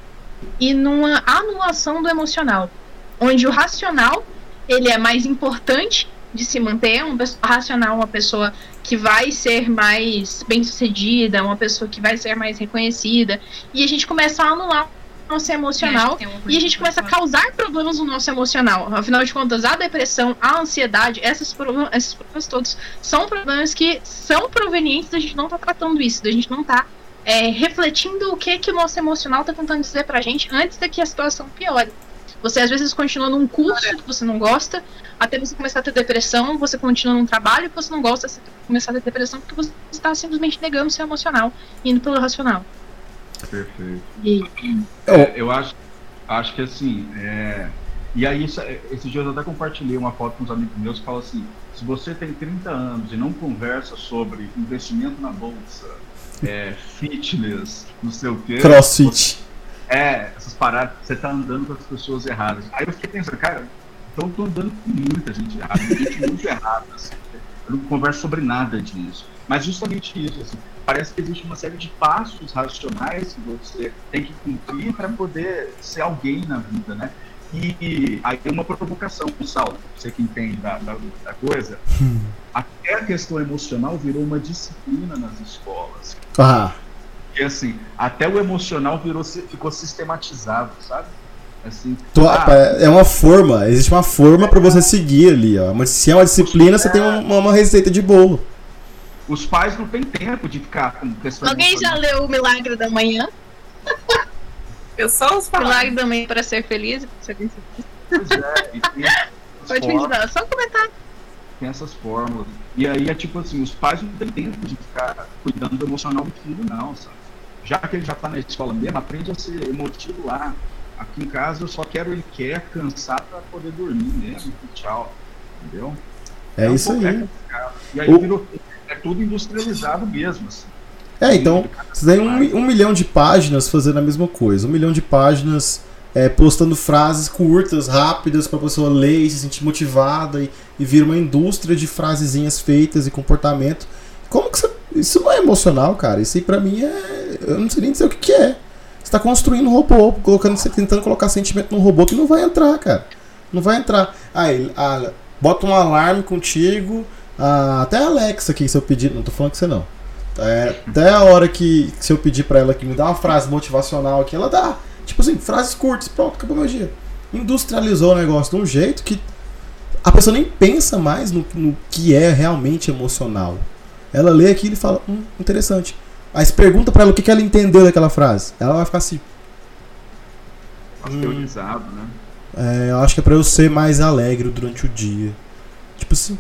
e numa anulação do emocional, onde o racional ele é mais importante de se manter, pessoa racional, uma pessoa que vai ser mais bem sucedida, uma pessoa que vai ser mais reconhecida, e a gente começa a anular nosso emocional e a gente começa a causar problemas no nosso emocional. Afinal de contas, a depressão, a ansiedade, esses problemas, esses problemas todos são problemas que são provenientes da gente não estar tá tratando isso, da gente não estar tá, é, refletindo o que, que o nosso emocional está tentando dizer pra gente antes de que a situação piore. Você às vezes continua num curso que você não gosta, até você começar a ter depressão, você continua num trabalho que você não gosta, você começar a ter depressão porque você está simplesmente negando seu emocional, indo pelo racional. Perfeito. E... É, eu acho, acho que assim, é... e aí esses dias eu até compartilhei uma foto com uns amigos meus que falam assim, se você tem 30 anos e não conversa sobre investimento na bolsa, é, fitness, não sei o quê. Crossfit. É, essas paradas, você tá andando com as pessoas erradas. Aí eu fiquei pensando, cara, então eu tô andando com muita gente errada, gente muito errada. Assim. Eu não converso sobre nada disso. Mas justamente isso, assim, parece que existe uma série de passos racionais que você tem que cumprir para poder ser alguém na vida, né? E aí uma provocação, Sal, você que entende da, da, da coisa, hum. até a questão emocional virou uma disciplina nas escolas. Ah. E assim, até o emocional virou, ficou sistematizado, sabe? Assim, ah, é uma forma, existe uma forma para você seguir ali, ó. Mas se é uma disciplina, você tem uma, uma, receita de bolo. Os pais não têm tempo de ficar com pessoas. Alguém já leu o Milagre da Manhã? Eu sou os Milagre da Manhã para ser feliz. Pois é, e tem Pode me ajudar, só comentar. Tem essas fórmulas. E aí é tipo assim, os pais não têm tempo de ficar cuidando do emocional do filho, não, sabe? Já que ele já tá na escola mesmo, aprende a ser emotivo lá. Aqui em casa eu só quero ele quer cansar para poder dormir mesmo. Tchau. Entendeu? É, é isso aí. E aí o... virou, é tudo industrializado mesmo. Assim. É, então, você tem um, um, milhão de páginas fazendo a mesma coisa. Um milhão de páginas é, postando frases curtas, rápidas, para a pessoa ler e se sentir motivada e, e vir uma indústria de frasezinhas feitas e comportamento. Como que você. Isso não é emocional, cara. Isso aí pra mim é. Eu não sei nem dizer o que, que é. Você tá construindo um robô, colocando, tentando colocar sentimento num robô que não vai entrar, cara. Não vai entrar. Aí, ah, bota um alarme contigo. Ah, até a Alexa aqui, se eu pedir. Não tô falando que você não. É, até a hora que se eu pedir pra ela que me dá uma frase motivacional aqui, ela dá. Tipo assim, frases curtas, pronto, acabou meu dia. Industrializou o negócio de um jeito que a pessoa nem pensa mais no, no que é realmente emocional. Ela lê aquilo e fala, hum, interessante. Aí você pergunta pra ela o que, que ela entendeu daquela frase. Ela vai ficar assim. Pasteurizado, hum, né? É, eu acho que é pra eu ser mais alegre durante o dia. Tipo assim.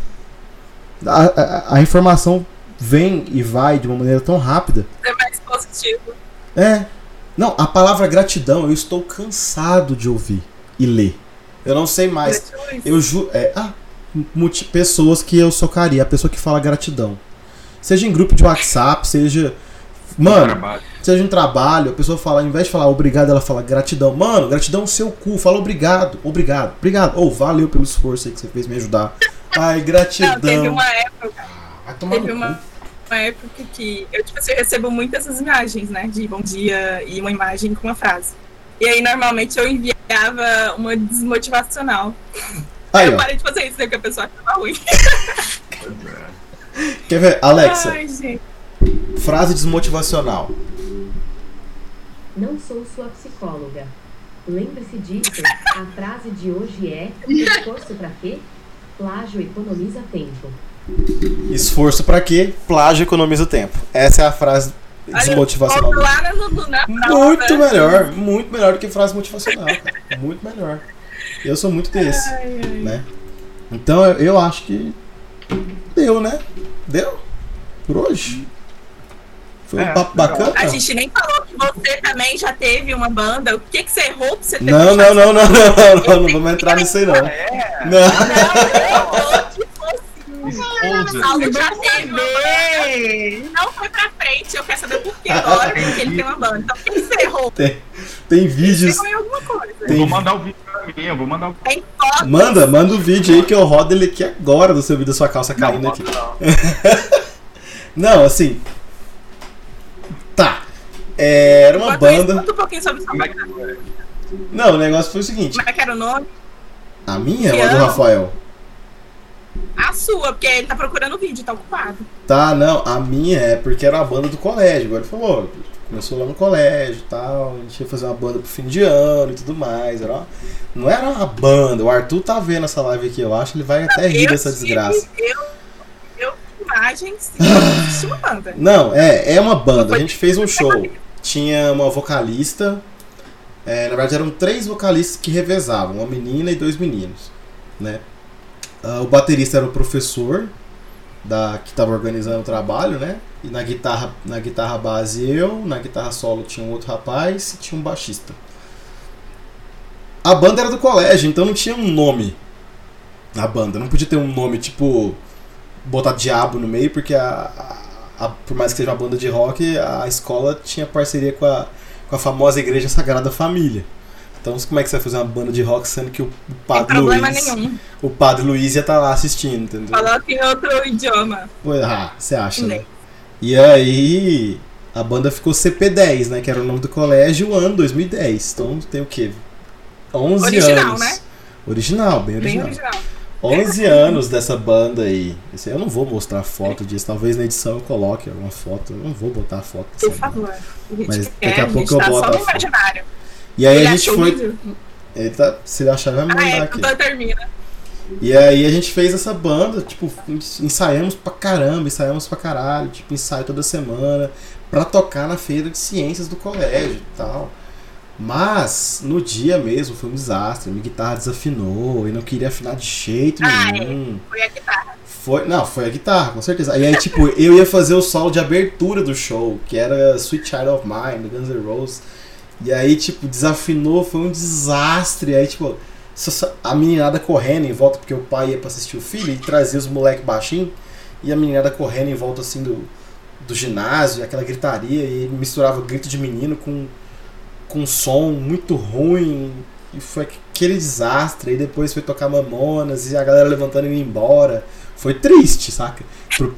A, a, a informação vem e vai de uma maneira tão rápida. É mais positivo. É. Não, a palavra gratidão eu estou cansado de ouvir e ler. Eu não sei mais. Eu juro. É, ah, pessoas que eu socaria. A pessoa que fala gratidão. Seja em grupo de WhatsApp, seja. Mano, seja em trabalho, a pessoa fala, ao invés de falar obrigado, ela fala gratidão. Mano, gratidão seu cu, fala obrigado, obrigado, obrigado. Ou oh, valeu pelo esforço aí que você fez me ajudar. Ai, gratidão. Não, teve uma época. Ah, teve uma, uma época que eu, tipo assim, eu recebo muitas essas imagens, né? De bom dia e uma imagem com uma frase. E aí, normalmente, eu enviava uma desmotivacional. Aí, eu parei de fazer isso, né? Porque a pessoa achava ruim. Quer ver? Alexa. Ai, frase desmotivacional. Não sou sua psicóloga. Lembre-se disso. A frase de hoje é: esforço para quê? Plágio economiza tempo. Esforço para quê? Plágio economiza tempo. Essa é a frase desmotivacional. muito melhor, muito melhor do que frase motivacional. Cara. Muito melhor. Eu sou muito desse, ai, ai. né? Então eu, eu acho que deu, né? Deu? Por hoje? Foi é, um papo bacana? A gente nem falou que você também já teve uma banda. O que, que você errou pra você ter Não, não, não, não, não, não, não, não, vamos entrar nisso aí, não. É. Não. Não, Esposa. já teve. Não foi pra frente. Eu quero saber por que agora, porque ele tem uma banda. Então, o que você errou? Tem, tem vídeos. Tem... Vou mandar o vídeo pra mim, eu vou mandar o Tem fotos. Manda, manda o vídeo aí que eu rodo ele aqui agora do seu vídeo da sua calça caindo aqui. Não. não, assim. Tá. Era uma Enquanto banda. Conta um pouquinho sobre sua banda. Não, o negócio foi o seguinte. Como é que era o nome? A minha ou a do Rafael? A sua, porque ele tá procurando o vídeo, tá ocupado. Tá, não, a minha é porque era a banda do colégio. Agora ele falou, começou lá no colégio e tal, a gente ia fazer uma banda pro fim de ano e tudo mais. Era uma, não era uma banda, o Arthur tá vendo essa live aqui, eu acho, ele vai até rir Eu dessa tive- desgraça. Eu imagens e uma banda. Não, é, é uma banda. A gente fez um show. Tinha uma vocalista. é, na verdade, eram três vocalistas que revezavam, uma menina e dois meninos. Né? Ah, o baterista era o professor da, que estava organizando o trabalho, né? E na guitarra, na guitarra base eu, na guitarra solo tinha um outro rapaz e tinha um baixista. A banda era do colégio, então não tinha um nome. A banda não podia ter um nome tipo botar diabo no meio, porque a, a- a- por mais que seja uma banda de rock, a escola tinha parceria com a, com a famosa Igreja Sagrada Família. Então como é que você vai fazer uma banda de rock sendo que o, padre problema Luiz. nenhum. O padre Luiz ia estar lá assistindo, entendeu? Coloca em outro idioma. Ah, você acha, né? E aí a banda ficou CP10, né? Que era o nome do colégio, ano 2010. Então tem o quê? 11 Original, anos. né? Original, bem Bem original. Original. 11 anos dessa banda aí. Eu não vou mostrar foto disso. Talvez na edição eu coloque alguma foto. Eu não vou botar a foto dessa Por favor. A Mas quer, daqui a pouco eu tá boto só a foto. imaginário. E aí Ele a gente foi. vídeo? Ele tá, se ele achar, vai me Ah, mandar é, aqui. termina. E aí a gente fez essa banda, tipo, ensaiamos pra caramba, ensaiamos pra caralho, tipo, ensaio toda semana, pra tocar na feira de ciências do colégio e tal. Mas, no dia mesmo, foi um desastre. Minha guitarra desafinou e não queria afinar de jeito Ah, nenhum. Foi a guitarra. Foi, não, foi a guitarra, com certeza. E aí, tipo, eu ia fazer o solo de abertura do show, que era Sweet Child of Mine, do Guns N' Roses. E aí, tipo, desafinou, foi um desastre. Aí, tipo, a meninada correndo em volta, porque o pai ia pra assistir o filho e trazia os moleques baixinhos. E a meninada correndo em volta, assim, do, do ginásio, aquela gritaria. E misturava grito de menino com, com som muito ruim. E foi aquele desastre. Aí depois foi tocar Mamonas e a galera levantando e indo embora. Foi triste, saca?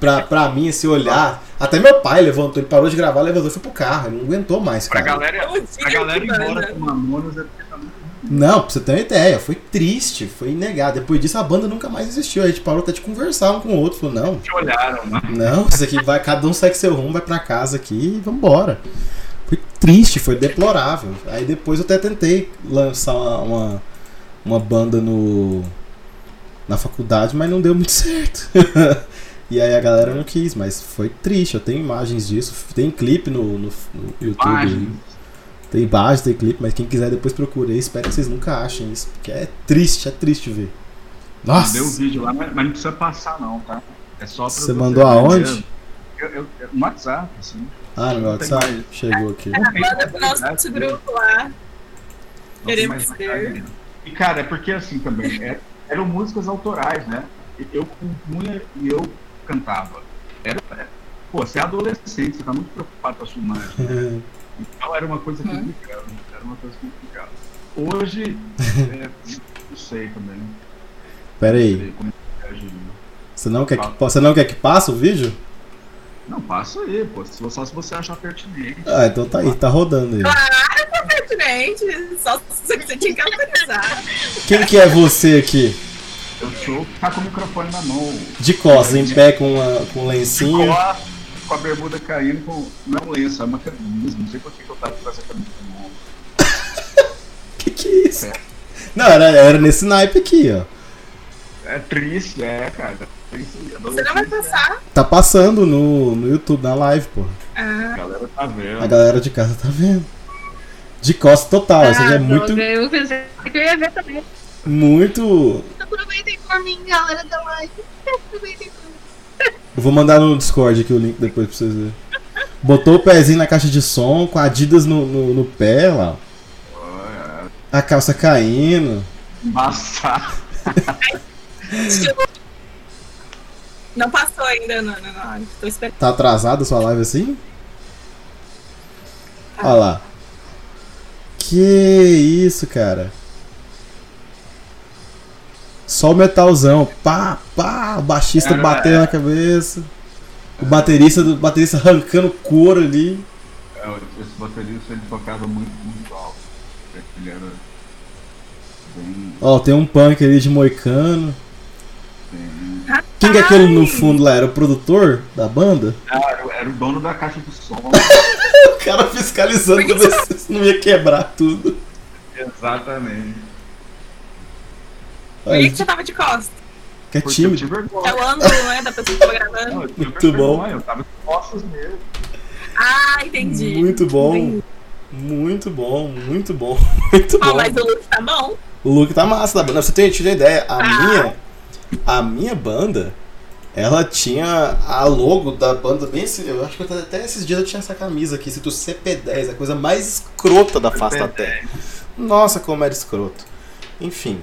Pra, pra mim, esse olhar. Até meu pai levantou, ele parou de gravar, levantou e foi pro carro. Ele não aguentou mais, Pra cara. galera, Eu pra galera ir embora banda. com Mamonas é porque tá muito Não, pra você ter uma ideia, foi triste, foi negado. Depois disso a banda nunca mais existiu. A gente parou até de conversar um com o outro. Falou, não, te olharam, mano. não, isso aqui vai, cada um segue seu rumo, vai pra casa aqui e vambora. Foi triste, foi deplorável. Aí depois eu até tentei lançar uma, uma, uma banda no na faculdade, mas não deu muito certo. e aí a galera não quis, mas foi triste. Eu tenho imagens disso, tem clipe no, no, no YouTube. Imagens. Tem imagem, tem clipe, mas quem quiser depois procure aí. Espero que vocês nunca achem isso, porque é triste, é triste ver. Nossa! Deu o vídeo lá, mas, não precisa passar não, tá? É só pra Você mandou aonde? eu, eu- no WhatsApp, assim. Ah, no meu WhatsApp? mais. Chegou aqui. Manda pro mais, nosso grupo lá. Queremos ver. E cara, é porque assim também, é- eram músicas autorais, né? Eu compunha e eu cantava. Era, é, pô, você é adolescente, você tá muito preocupado com a sua imagem. né? Então era uma coisa Uhum. complicada. Era uma coisa complicada. Hoje, é, não sei também. Pera Não aí. sei como é que agiria. Você não, quer que, você não quer que passe o vídeo? Não, passa aí, pô. Só se você achar pertinente. Ah, então tá aí, tá rodando aí. Claro que é pertinente. Só se você tinha que autorizar. Quem que é você aqui? Eu sou tá com o microfone na mão. De costas, em pé com, uma, com lencinho. Com, com a bermuda caindo, com, não é um lenço, é uma camisa. Não sei por que eu tava com essa camisa na mão. Que que é isso? Não, era, era nesse naipe aqui, ó. É triste, é, cara. Você não vai passar. Tá passando no, no YouTube, na live, pô. Ah, A galera tá vendo. A galera de casa tá vendo. De costas total, é Ah, muito, droga, Eu pensei que eu ia ver também. muito. Aproveitem por mim, galera da live. Aproveitem por mim. Eu vou mandar no Discord aqui o link depois pra vocês verem. Botou o pezinho na caixa de som, com a Adidas no, no, no pé lá. A calça caindo. Embaçado. Não passou ainda, não, não, não. Tô esperando. Tá atrasada a sua live assim? Olha lá. Que isso, cara. Só o metalzão. Pá, pá. O baixista Era- batendo na cabeça. O baterista, o baterista arrancando couro ali. É, Esse baterista ele tocava muito, muito alto. Ele era bem. Ó, tem um punk ali de moicano. Bem Quem que é aquele no fundo lá? Era o produtor da banda? Ah, era, era o dono da caixa de som. o cara fiscalizando pra ver se não ia quebrar tudo. Exatamente. Por que você tava de costas? Que é tímido. É o ângulo, né, da pessoa que tava gravando. Não, Muito bom. vergonha, Eu tava de costas mesmo. Ah, entendi. Muito bom. Entendi. Muito bom, muito bom, muito Ó, bom. mas o look tá bom. O look tá massa da banda. Pra Você tem tido ideia? A Ah. minha. A minha banda. Ela tinha a logo da banda bem assim. Eu acho que até- esses dias eu tinha essa camisa aqui, escrito CP10, a coisa mais escrota da face da terra. Nossa, como era escroto. Enfim.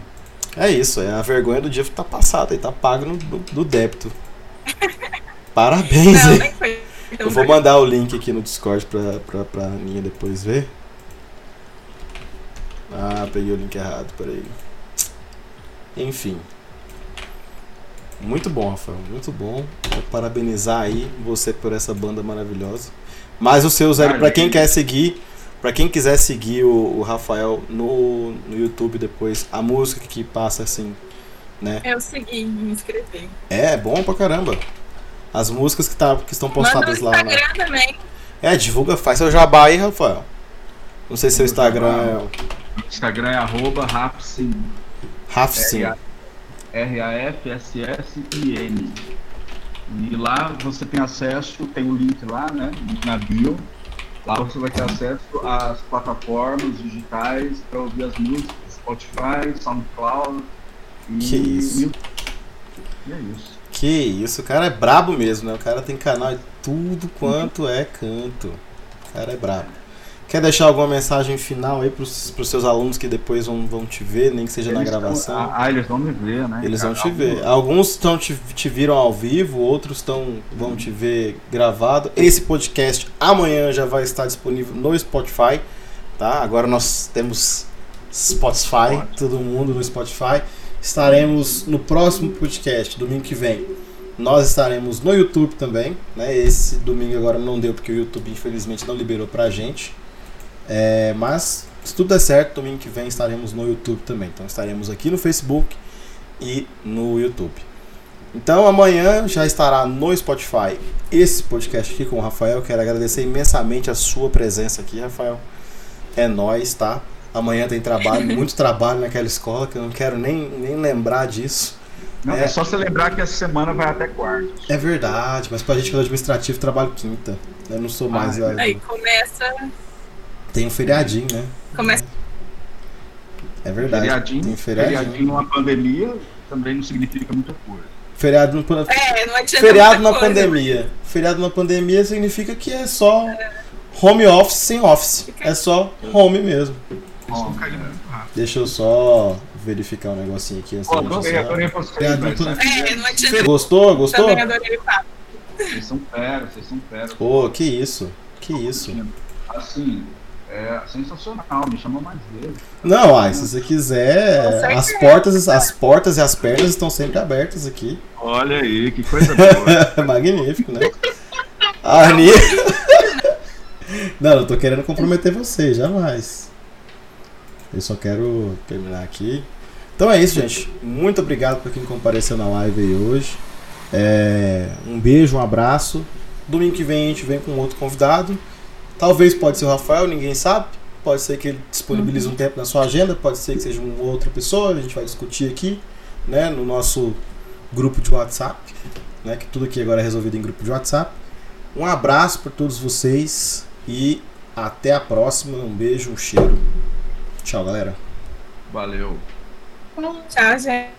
É isso, é a vergonha do dia que tá passada e tá pago no, no- no débito. Parabéns, Não, hein? Eu vou mandar o link aqui no Discord pra, pra, pra Aninha depois ver. Ah, peguei o link errado, peraí. Enfim. Muito bom, Rafael, muito bom. Vou parabenizar aí você por essa banda maravilhosa. Mas o seu Zé, pra quem quer seguir, pra quem quiser seguir o, o Rafael no, no YouTube depois, a música que passa assim, né? Eu segui, me inscrevi. É bom pra caramba. As músicas que, tá, que estão Manda no postadas lá. né? Instagram também. É, divulga, faz seu jabá aí, Rafael. Não sei se seu Instagram é o O Instagram é arroba Rapsin. Rafsim. R-A-F-S-S-I-N. E lá você tem acesso, tem o link lá, né? Na bio. Lá você vai ter acesso às plataformas digitais para ouvir as músicas, Spotify, SoundCloud. E Que isso. E é isso. Que isso, o cara é brabo mesmo, né? O cara tem canal de tudo quanto é canto. O cara é brabo. Quer deixar alguma mensagem final aí pros, pros seus alunos que depois vão, vão te ver, nem que seja na Eles tão- gravação? ah, ah, eles vão me ver, né? Eles vão te ver. Alguns tão te, te viram ao vivo, outros tão, vão te ver gravado. Esse podcast amanhã já vai estar disponível no Spotify, tá? Agora nós temos Spotify, todo mundo no Spotify. Estaremos no próximo podcast, domingo que vem. Nós estaremos no YouTube também, né? Esse domingo agora não deu porque o YouTube infelizmente não liberou pra gente. É, mas se tudo der certo, domingo que vem estaremos no YouTube também. Então estaremos aqui no Facebook e no YouTube. Então amanhã já estará no Spotify esse podcast aqui com o Rafael. Quero agradecer imensamente a sua presença aqui, Rafael. É nóis, tá? Amanhã tem trabalho, muito trabalho naquela escola que eu não quero nem, nem lembrar disso. Não, É. é. só você lembrar que essa semana vai até quarta. É verdade, mas pra gente que é administrativo, trabalho quinta. Eu não sou mais. Ah, Aí começa. Tem um feriadinho, né? começa É verdade. Feriadinho, Tem feriadinho. feriadinho numa pandemia também não significa muita coisa. Feriado no, É, não adianta. Feriado na coisa. pandemia. Feriado na pandemia significa que é só home office sem office. É só home mesmo. Rápido. Deixa eu só verificar um negocinho aqui antes gente adorei, adorei pandemia. É, não adianta. Gostou? Gostou? Também adorei o papo. Vocês são fera, vocês são fera. Pô, que isso. Que isso. Assim, é sensacional, me chamou mais vezes. Não, ai, se você quiser, as portas, as portas e as pernas estão sempre abertas aqui. Olha aí, que coisa boa. Magnífico, né? A Ani... Não, eu tô querendo comprometer você, jamais. Eu só quero terminar aqui. Então é isso, gente. Muito obrigado por quem compareceu na live aí hoje. É, um beijo, um abraço. Domingo que vem a gente vem com outro convidado. Talvez pode ser o Rafael, ninguém sabe. Pode ser que ele disponibilize um tempo na sua agenda, pode ser que seja uma outra pessoa, a gente vai discutir aqui, né, no nosso grupo de WhatsApp, né, que tudo aqui agora é resolvido em grupo de WhatsApp. Um abraço para todos vocês e até a próxima. Um beijo, um cheiro. Tchau, galera. Valeu. Tchau, gente.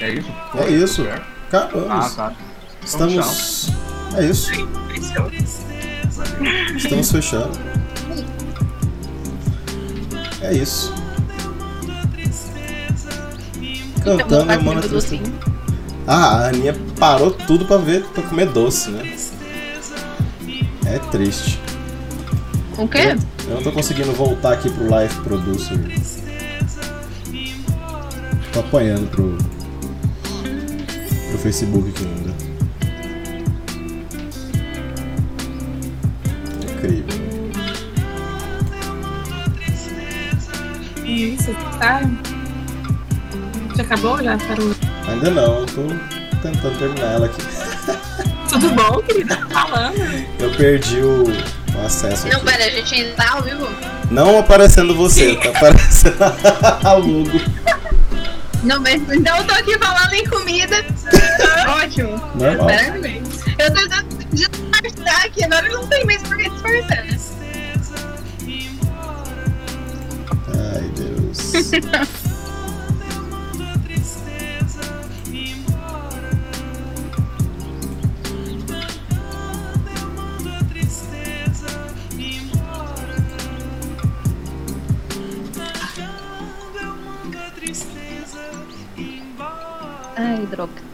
É isso? É isso. Certo? Tá Ah, tá. Estamos. É isso. Estamos fechando. É isso. Cantando a Mona Tristeza. Ah, a Aninha parou tudo pra ver, pra comer doce, né? É triste. O quê? Eu não tô conseguindo voltar aqui pro Live Producer. Tô apanhando pro. Pro Facebook aqui ainda. Incrível. E isso, tá? Já acabou? Já parou? Ainda não, eu tô tentando terminar ela aqui. Tudo bom, querida? Tá falando. Eu perdi o, o acesso. Não, aqui. pera, a gente ainda tá ao vivo? Não aparecendo você, tá aparecendo a logo. Não, mas então eu tô aqui falando em comida. Ótimo. Normal. Parabéns. Eu tô tentando disfarçar aqui, agora não tem mais por que disfarçar. Ai, Deus. Ai, droga.